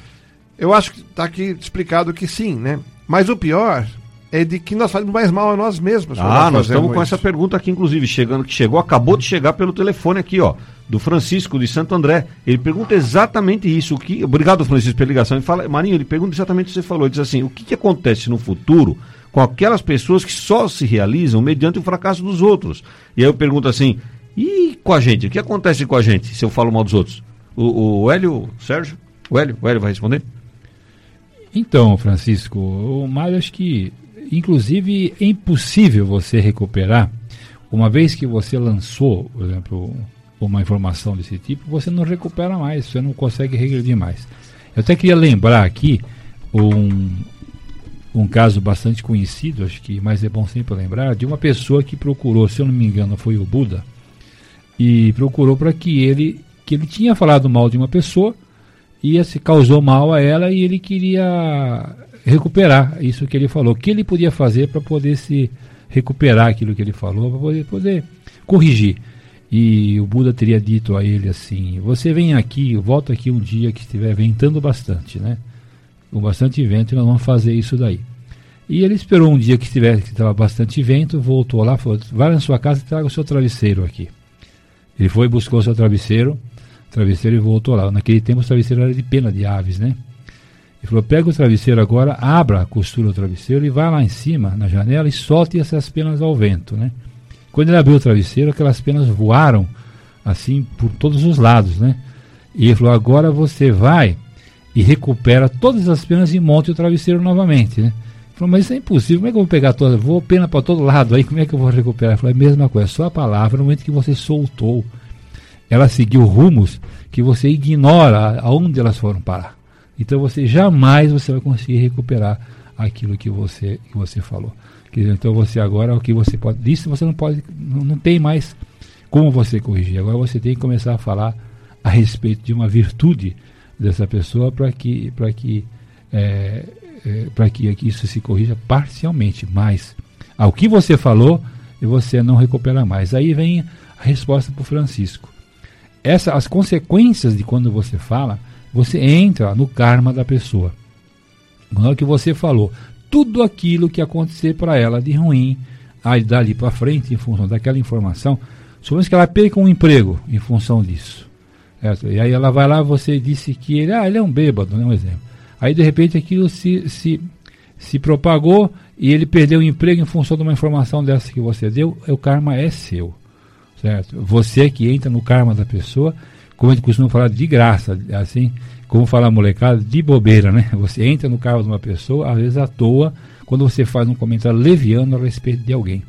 Eu acho que está aqui explicado que sim, né? Mas o pior é de que nós fazemos mais mal a nós mesmos. Ah, nós, nós estamos com essa pergunta aqui, inclusive, chegando, que chegou, acabou de chegar pelo telefone aqui, ó, do Francisco de Santo André. Ele pergunta exatamente isso. O que, obrigado, Francisco, pela ligação. Ele fala, Marinho, ele pergunta exatamente o que você falou. Ele diz assim: o que, que acontece no futuro com aquelas pessoas que só se realizam mediante o fracasso dos outros? E aí eu pergunto assim: e com a gente? O que acontece com a gente se eu falo mal dos outros? O, o Hélio, Sérgio? O Hélio, o Hélio vai responder? Então, Francisco, o Mário acho que Inclusive, é impossível você recuperar, uma vez que você lançou, por exemplo, uma informação desse tipo, você não recupera mais, você não consegue regredir mais. Eu até queria lembrar aqui um, um caso bastante conhecido, acho que mais é bom sempre lembrar, de uma pessoa que procurou, se eu não me engano, foi o Buda, e procurou para que ele, que ele tinha falado mal de uma pessoa, e se causou mal a ela e ele queria recuperar isso que ele falou. O que ele podia fazer para poder se recuperar aquilo que ele falou, para poder, poder corrigir. E o Buda teria dito a ele assim: Você vem aqui, volta aqui um dia que estiver ventando bastante, né? Com bastante vento, nós vamos fazer isso daí. E ele esperou um dia que estivesse que estava bastante vento, voltou lá, falou: Vai na sua casa e traga o seu travesseiro aqui. Ele foi, buscou o seu travesseiro, travesseiro e voltou lá. Naquele tempo, o travesseiro era de pena de aves, né? Ele falou: pega o travesseiro agora, abra a costura do travesseiro e vai lá em cima, na janela, e solte essas penas ao vento. Né? Quando ele abriu o travesseiro, aquelas penas voaram assim por todos os lados. Né? E ele falou: agora você vai e recupera todas as penas e monte o travesseiro novamente. Né? Ele falou: mas isso é impossível, como é que eu vou pegar todas? Vou pena para todo lado, aí como é que eu vou recuperar? Ele falou: é a mesma coisa, só a palavra, no momento que você soltou, ela seguiu rumos que você ignora aonde elas foram parar. Então você jamais você vai conseguir recuperar aquilo que você que você falou. Então você agora o que você pode, isso você não pode, não, não tem mais como você corrigir. Agora você tem que começar a falar a respeito de uma virtude dessa pessoa para que para que é, é, para que isso se corrija parcialmente. Mas ao que você falou você não recupera mais. Aí vem a resposta para o Francisco. Essa, as consequências de quando você fala você entra no karma da pessoa. Não é o que você falou. Tudo aquilo que acontecer para ela de ruim, aí dali para frente, em função daquela informação, supomos que ela perca um emprego em função disso. Certo? E aí ela vai lá, você disse que ele, ah, ele é um bêbado, né? Um exemplo. Aí de repente aquilo se, se, se propagou e ele perdeu o emprego em função de uma informação dessa que você deu, o karma é seu. Certo? Você que entra no karma da pessoa, como a gente costuma falar, de graça, assim, como fala molecada, de bobeira, né? Você entra no karma de uma pessoa, às vezes à toa, quando você faz um comentário leviano a respeito de alguém.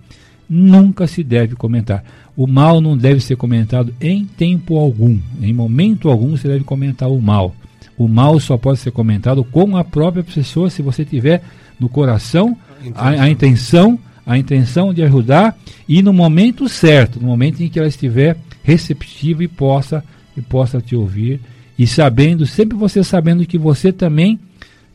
Nunca se deve comentar. O mal não deve ser comentado em tempo algum. Em momento algum você deve comentar o mal. O mal só pode ser comentado com a própria pessoa se você tiver no coração a, a intenção, a intenção de ajudar e no momento certo, no momento em que ela estiver receptiva e possa e possa te ouvir e sabendo, sempre você sabendo que você também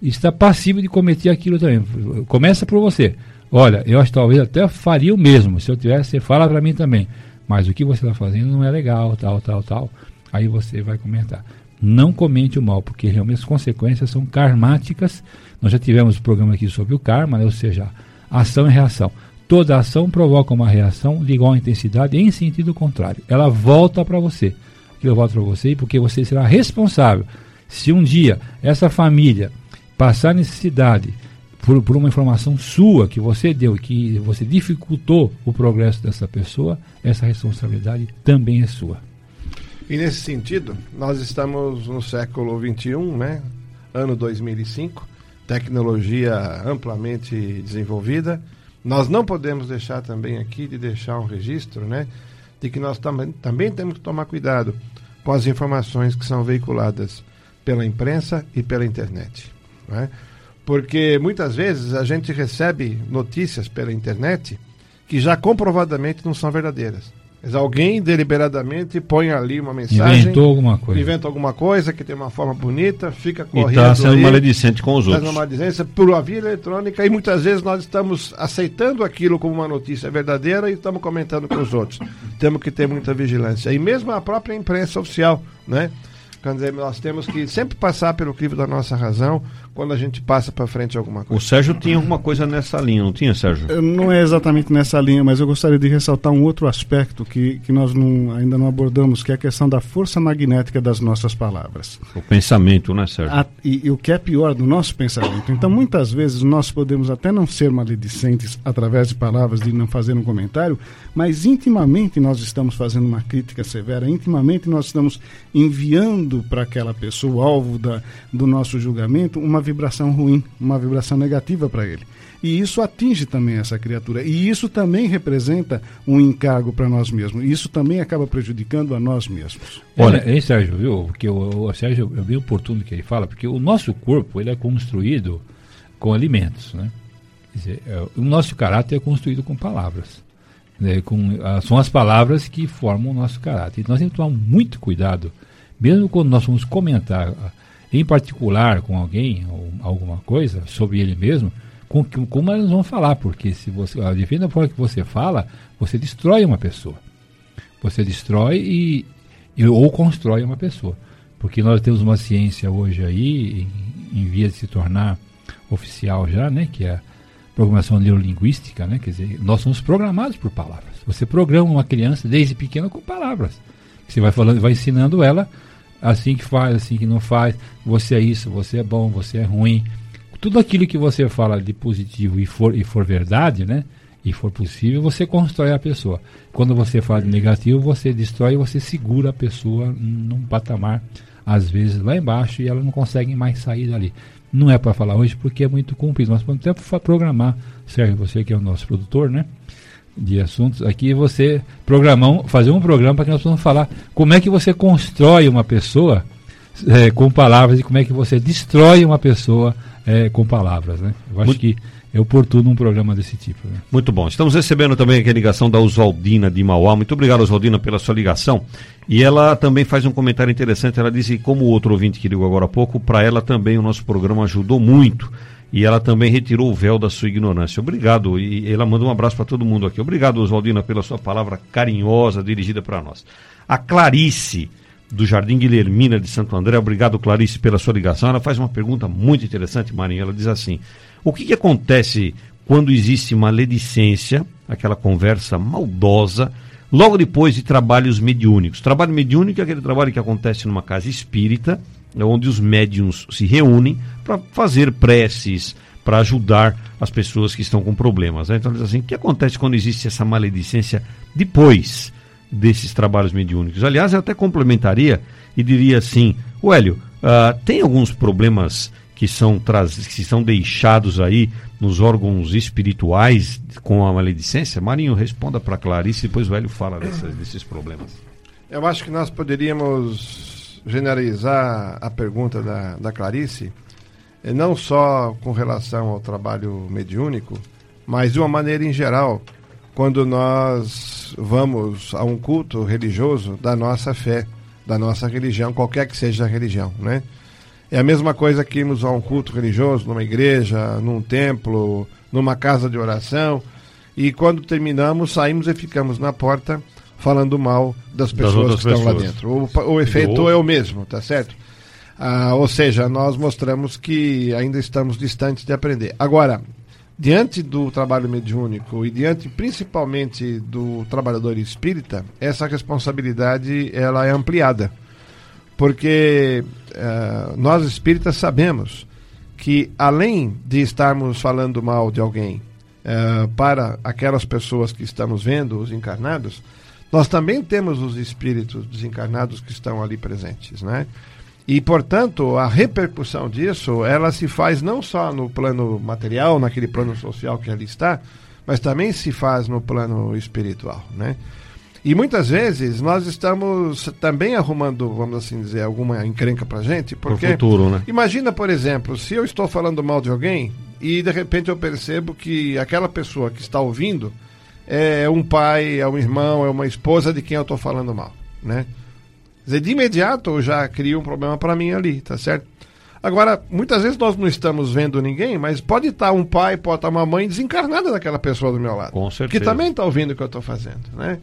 está passivo de cometer aquilo também. Começa por você. Olha, eu acho talvez até faria o mesmo. Se eu tivesse, você fala para mim também. Mas o que você está fazendo não é legal, tal, tal, tal. Aí você vai comentar. Não comente o mal, porque realmente as consequências são karmáticas. Nós já tivemos um programa aqui sobre o karma, né? ou seja, ação e reação. Toda ação provoca uma reação de igual intensidade em sentido contrário. Ela volta para você. Aquilo volta para você porque você será responsável. Se um dia essa família passar necessidade por, por uma informação sua que você deu, que você dificultou o progresso dessa pessoa, essa responsabilidade também é sua. E nesse sentido, nós estamos no século XXI, né? ano 2005, tecnologia amplamente desenvolvida. Nós não podemos deixar também aqui de deixar um registro, né? De que nós também, também temos que tomar cuidado com as informações que são veiculadas pela imprensa e pela internet. Né? Porque muitas vezes a gente recebe notícias pela internet que já comprovadamente não são verdadeiras. Alguém deliberadamente põe ali uma mensagem. Inventou alguma coisa. Inventa alguma coisa que tem uma forma bonita, fica E correndo. está sendo maledicente com os outros. uma maledicência por uma via eletrônica e muitas vezes nós estamos aceitando aquilo como uma notícia verdadeira e estamos comentando com os outros. Temos que ter muita vigilância. E mesmo a própria imprensa oficial, né? Quer dizer, nós temos que sempre passar pelo crivo da nossa razão quando a gente passa para frente alguma O coisa. Sérgio tinha alguma coisa nessa linha, não tinha, Sérgio? Não é exatamente nessa linha, mas eu gostaria de ressaltar um outro aspecto que, que nós não- ainda não abordamos, que é a questão da força magnética das nossas palavras. O pensamento, né, Sérgio? A- e, e o que é pior do nosso pensamento. Então, muitas vezes nós podemos até não ser maledicentes através de palavras, de não fazer um comentário, mas intimamente nós estamos fazendo uma crítica severa, intimamente nós estamos enviando para aquela pessoa, alvo da, do nosso julgamento, uma vibração ruim, uma vibração negativa para ele. E isso atinge também essa criatura. E isso também representa um encargo para nós mesmos. E isso também acaba prejudicando a nós mesmos. Olha, é, Sérgio, viu? Porque o, Sérgio é bem oportuno que ele fala, porque o nosso corpo ele é construído com alimentos, né? Dizer, é, o nosso caráter é construído com palavras. né? Com, ah, são as palavras que formam o nosso caráter. E nós temos que tomar muito cuidado, mesmo quando nós vamos comentar, em particular com alguém, ou alguma coisa, sobre ele mesmo, com, que- como eles vão falar, porque se você, depende da forma que você fala, você destrói uma pessoa. Você destrói e, e- ou constrói uma pessoa. Porque nós temos uma ciência hoje aí, em, em via de se tornar oficial já, né? Que é a programação neurolinguística, né? Quer dizer, nós somos programados por palavras. Você programa uma criança desde pequena com palavras. Você vai falando, vai ensinando ela assim que faz, assim que não faz. Você é isso, você é bom, você é ruim. Tudo aquilo que você fala de positivo e for, e for verdade, né? E for possível, você constrói a pessoa. Quando você fala de negativo, você destrói e você segura a pessoa num patamar, às vezes lá embaixo, e ela não consegue mais sair dali. Não é para falar hoje porque é muito comprido. Nós podemos até programar, Sérgio, você que é o nosso produtor, né? De assuntos, aqui você programar, um- fazer um programa para que nós possamos falar como é que você constrói uma pessoa é, com palavras e como é que você destrói uma pessoa é, com palavras, né? Eu acho Muito- que é oportuno um programa desse tipo, né? Muito bom. Estamos recebendo também aqui a ligação da Oswaldina de Mauá. Muito obrigado, Oswaldina, pela sua ligação. E ela também faz um comentário interessante. Ela disse, como o outro ouvinte que ligou agora há pouco, para ela também o nosso programa ajudou muito. E ela também retirou o véu da sua ignorância. Obrigado. E ela manda um abraço para todo mundo aqui. Obrigado, Oswaldina, pela sua palavra carinhosa dirigida para nós. A Clarice, do Jardim Guilhermina de Santo André. Obrigado, Clarice, pela sua ligação. Ela faz uma pergunta muito interessante, Marinho. Ela diz assim: O que, que acontece quando existe maledicência, aquela conversa maldosa, logo depois de trabalhos mediúnicos? Trabalho mediúnico é aquele trabalho que acontece numa casa espírita onde os médiums se reúnem para fazer preces, para ajudar as pessoas que estão com problemas. Né? Então, assim, o que acontece quando existe essa maledicência depois desses trabalhos mediúnicos? Aliás, eu até complementaria e diria assim, o Hélio, uh, tem alguns problemas que são, que são deixados aí nos órgãos espirituais com a maledicência? Marinho, responda para Clarice e depois o Hélio fala dessas, desses problemas. Eu acho que nós poderíamos generalizar a pergunta da, da Clarice, eh, não só com relação ao trabalho mediúnico, mas de uma maneira em geral, quando nós vamos a um culto religioso da nossa fé, da nossa religião, qualquer que seja a religião, né? É a mesma coisa que irmos a um culto religioso, numa igreja, num templo, numa casa de oração. E quando terminamos, saímos e ficamos na porta falando mal das pessoas das que estão pessoas. lá dentro. O, o efeito é o mesmo, tá certo? Ah, ou seja, nós mostramos que ainda estamos distantes de aprender. Agora, diante do trabalho mediúnico e diante principalmente do trabalhador espírita, essa responsabilidade ela é ampliada porque uh, nós espíritas sabemos que além de estarmos falando mal de alguém uh, para aquelas pessoas que estamos vendo, os encarnados, nós também temos os espíritos desencarnados que estão ali presentes, né? E, portanto, a repercussão disso, ela se faz não só no plano material, naquele plano social que ali está, mas também se faz no plano espiritual, né? E muitas vezes nós estamos também arrumando, vamos assim dizer, alguma encrenca pra gente, porque futuro, né? imagina, por exemplo, se eu estou falando mal de alguém e de repente eu percebo que aquela pessoa que está ouvindo é um pai, é um irmão, é uma esposa de quem eu estou falando mal, né? Quer dizer, de imediato eu já crio um problema para mim ali, tá certo? Agora, muitas vezes nós não estamos vendo ninguém, mas pode estar um pai, pode estar uma mãe desencarnada daquela pessoa do meu lado. Com certeza. Que também está ouvindo o que eu estou fazendo, né?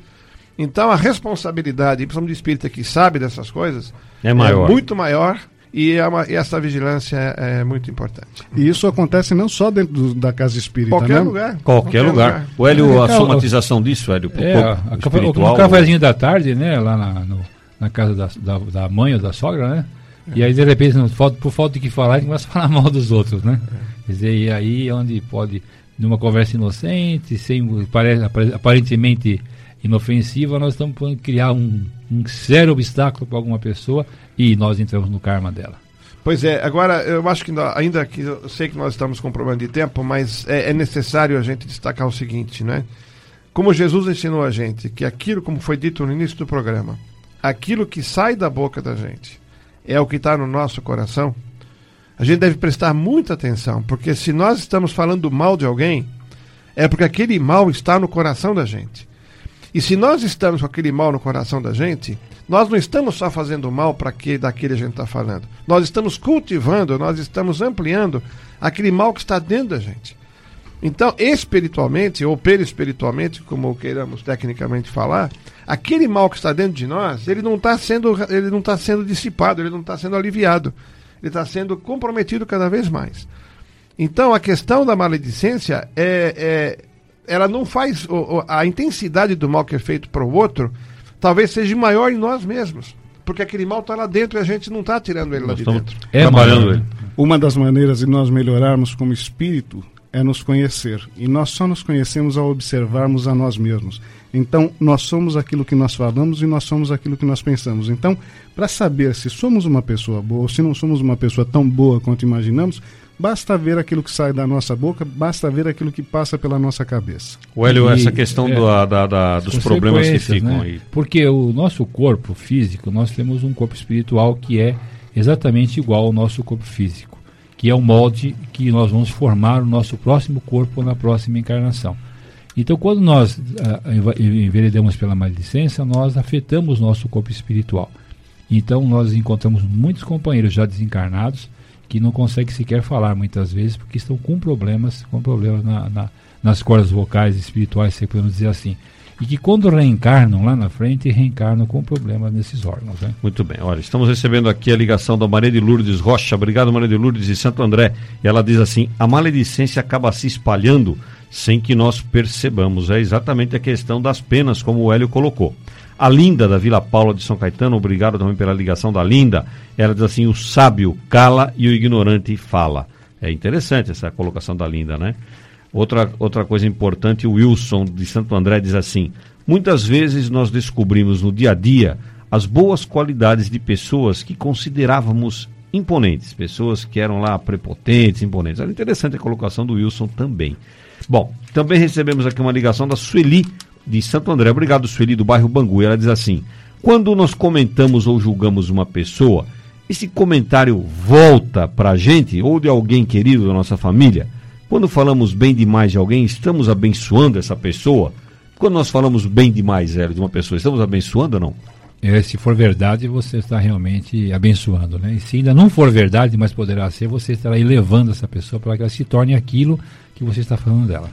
Então a responsabilidade, principalmente do espírita que sabe dessas coisas, é, maior. é muito maior e, é uma, e, essa vigilância é, é, muito importante. E isso acontece não só dentro do, da casa espírita, qualquer né? lugar. Qualquer, qualquer lugar. lugar. O Hélio, a somatização disso, Hélio, é, a, espiritual. O cafezinho da tarde, né, lá na, no, na casa da, da, da, mãe ou da sogra, né? É. E aí, de repente, por falta de que falar, a gente começa a falar <laughs> mal dos outros, né? Quer dizer, e aí é onde pode, numa conversa inocente, sem, parece, aparentemente inofensiva, nós estamos podendo criar um, um sério obstáculo para alguma pessoa e nós entramos no karma dela. Pois é, agora eu acho que ainda que eu sei que nós estamos com problema de tempo, mas é, é, necessário a gente destacar o seguinte, né? Como Jesus ensinou a gente que aquilo, como foi dito no início do programa, aquilo que sai da boca da gente é o que está no nosso coração, a gente deve prestar muita atenção, porque se nós estamos falando mal de alguém, é porque aquele mal está no coração da gente. E se nós estamos com aquele mal no coração da gente, nós não estamos só fazendo mal para que daquele a gente está falando. Nós estamos cultivando, nós estamos ampliando aquele mal que está dentro da gente. Então, espiritualmente, ou perispiritualmente, como queiramos tecnicamente falar, aquele mal que está dentro de nós, ele não está sendo, ele não está sendo dissipado, ele não está sendo aliviado. Ele está sendo comprometido cada vez mais. Então, a questão da maledicência é, é ela não faz. A intensidade do mal que é feito para o outro talvez seja maior em nós mesmos. Porque aquele mal está lá dentro e a gente não está tirando ele nós lá de dentro. É trabalhando ele. Uma das maneiras de nós melhorarmos como espírito é nos conhecer. E nós só nos conhecemos ao observarmos a nós mesmos. Então, nós somos aquilo que nós falamos e nós somos aquilo que nós pensamos. Então, para saber se somos uma pessoa boa ou se não somos uma pessoa tão boa quanto imaginamos, Basta ver aquilo que sai da nossa boca, basta ver aquilo que passa pela nossa cabeça. O Hélio, essa questão é, do, da, da, dos problemas que ficam né? aí. Porque o nosso corpo físico, nós temos um corpo espiritual que é exatamente igual ao nosso corpo físico, que é o molde que nós vamos formar o nosso próximo corpo na próxima encarnação. Então, quando nós uh, enveredamos pela maledicência, nós afetamos nosso corpo espiritual. Então, nós encontramos muitos companheiros já desencarnados que não conseguem sequer falar muitas vezes porque estão com problemas, com problemas na, na, nas cordas vocais espirituais, se podemos dizer assim. E que quando reencarnam lá na frente, reencarnam com problemas nesses órgãos. Né? Muito bem. Olha, estamos recebendo aqui a ligação da Maria de Lourdes Rocha. Obrigado, Maria de Lourdes de Santo André. E ela diz assim: a maledicência acaba se espalhando sem que nós percebamos. É exatamente a questão das penas, como o Hélio colocou. A Linda, da Vila Paula de São Caetano, obrigado também pela ligação da Linda. Ela diz assim: o sábio cala e o ignorante fala. É interessante essa colocação da Linda, né? Outra, outra coisa importante, o Wilson de Santo André diz assim: muitas vezes nós descobrimos no dia a dia as boas qualidades de pessoas que considerávamos imponentes, pessoas que eram lá prepotentes, imponentes. Era interessante a colocação do Wilson também. Bom, também recebemos aqui uma ligação da Sueli de Santo André. Obrigado, Sueli, do bairro Bangu. Ela diz assim: quando nós comentamos ou julgamos uma pessoa, esse comentário volta para a gente ou de alguém querido da nossa família? Quando falamos bem demais de alguém, estamos abençoando essa pessoa? Quando nós falamos bem demais, Hélio, de uma pessoa, estamos abençoando ou não? É, se for verdade, você está realmente abençoando, né? E se ainda não for verdade, mas poderá ser, você estará elevando essa pessoa para que ela se torne aquilo que você está falando dela.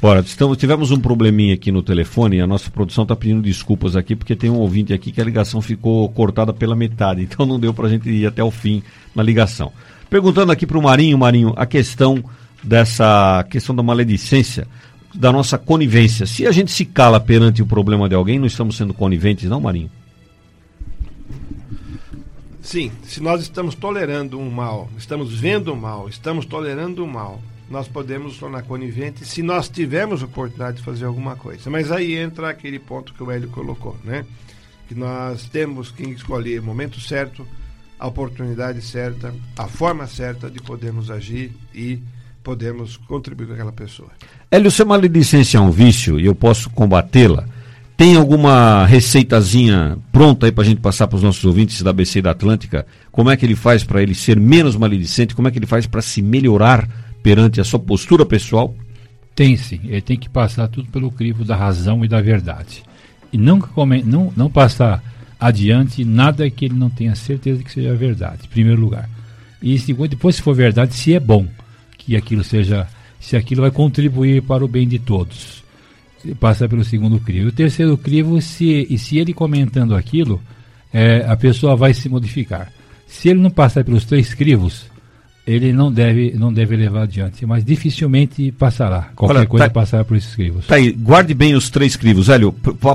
Ora, estamos, tivemos um probleminha aqui no telefone a nossa produção está pedindo desculpas aqui, porque tem um ouvinte aqui que a ligação ficou cortada pela metade, <laughs> então não deu para a gente ir até o fim na ligação. Perguntando aqui para o Marinho, Marinho, a questão dessa questão da maledicência, da nossa conivência. Se a gente se cala perante o problema de alguém, não estamos sendo coniventes, não, Marinho? Sim, se nós estamos tolerando um mal, estamos vendo o mal, estamos tolerando o mal, nós podemos tornar coniventes se nós tivermos oportunidade de fazer alguma coisa. Mas aí entra aquele ponto que o Hélio colocou, né? Que nós temos que escolher o momento certo, a oportunidade certa, a forma certa de podermos agir e podermos contribuir com aquela pessoa. Hélio, se a maledicência é um vício e eu posso combatê-la, tem alguma receitazinha pronta aí para a gente passar para os nossos ouvintes da ABC da Atlântica? Como é que ele faz para ele ser menos maledicente? Como é que ele faz para se melhorar perante a sua postura pessoal? Tem sim. Ele tem que passar tudo pelo crivo da razão e da verdade. E não, não, não passar adiante nada que ele não tenha certeza que seja verdade, em primeiro lugar. E segundo, depois, se for verdade, se é bom que aquilo seja, se aquilo vai contribuir para o bem de todos passa pelo segundo crivo. O terceiro crivo, se, e se ele comentando aquilo, é, a pessoa vai se modificar. Se ele não passar pelos três crivos, ele não deve, não deve levar adiante, mas dificilmente passará. Qualquer Olha, coisa tá, passará por esses crivos. Tá aí, guarde bem os três crivos, Hélio.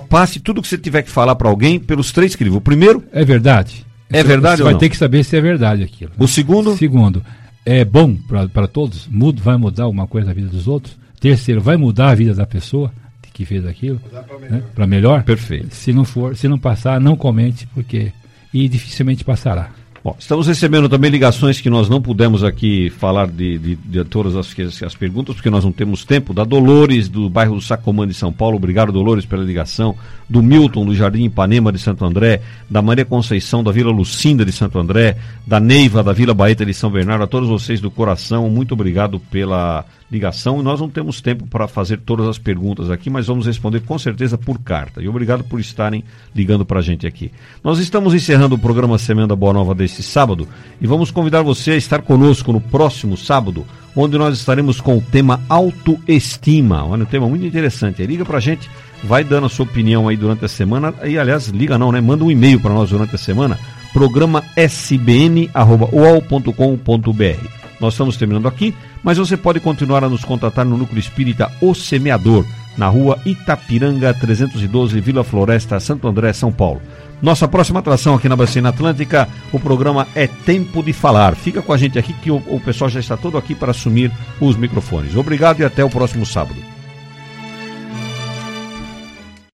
Passe tudo que você tiver que falar para alguém pelos três crivos. O primeiro. É verdade. É você, verdade você ou vai não? ter que saber se é verdade aquilo. O segundo? Segundo, é bom para todos? Muda, vai mudar alguma coisa na vida dos outros? Terceiro, vai mudar a vida da pessoa? que fez aquilo para melhor. Né? melhor. Perfeito. Se não for, se não passar, não comente porque e dificilmente passará. Bom, estamos recebendo também ligações que nós não pudemos aqui falar de, de, de todas as, as, perguntas, porque nós não temos tempo. Da Dolores, do bairro do Sacomã de São Paulo, obrigado, Dolores, pela ligação. Do Milton, do Jardim Ipanema de Santo André. Da Maria Conceição, da Vila Lucinda de Santo André. Da Neiva, da Vila Baeta de São Bernardo. A todos vocês do coração, muito obrigado pela ligação. Nós não temos tempo para fazer todas as perguntas aqui, mas vamos responder com certeza por carta. E obrigado por estarem ligando para a gente aqui. Nós estamos encerrando o programa Semana Boa Nova deste sábado e vamos convidar você a estar conosco no próximo sábado, onde nós estaremos com o tema autoestima. Olha, um tema muito interessante. Liga para a gente, vai dando a sua opinião aí durante a semana. E aliás, liga não, né? Manda um e-mail para nós durante a semana. Programa sbn.uol.com.br. Nós estamos terminando aqui mas você pode continuar a nos contatar no Núcleo Espírita O Semeador, na rua Itapiranga 312, Vila Floresta, Santo André, São Paulo. Nossa próxima atração aqui na Bacia Atlântica, o programa é Tempo de Falar. Fica com a gente aqui que o, o pessoal já está todo aqui para assumir os microfones. Obrigado e até o próximo sábado.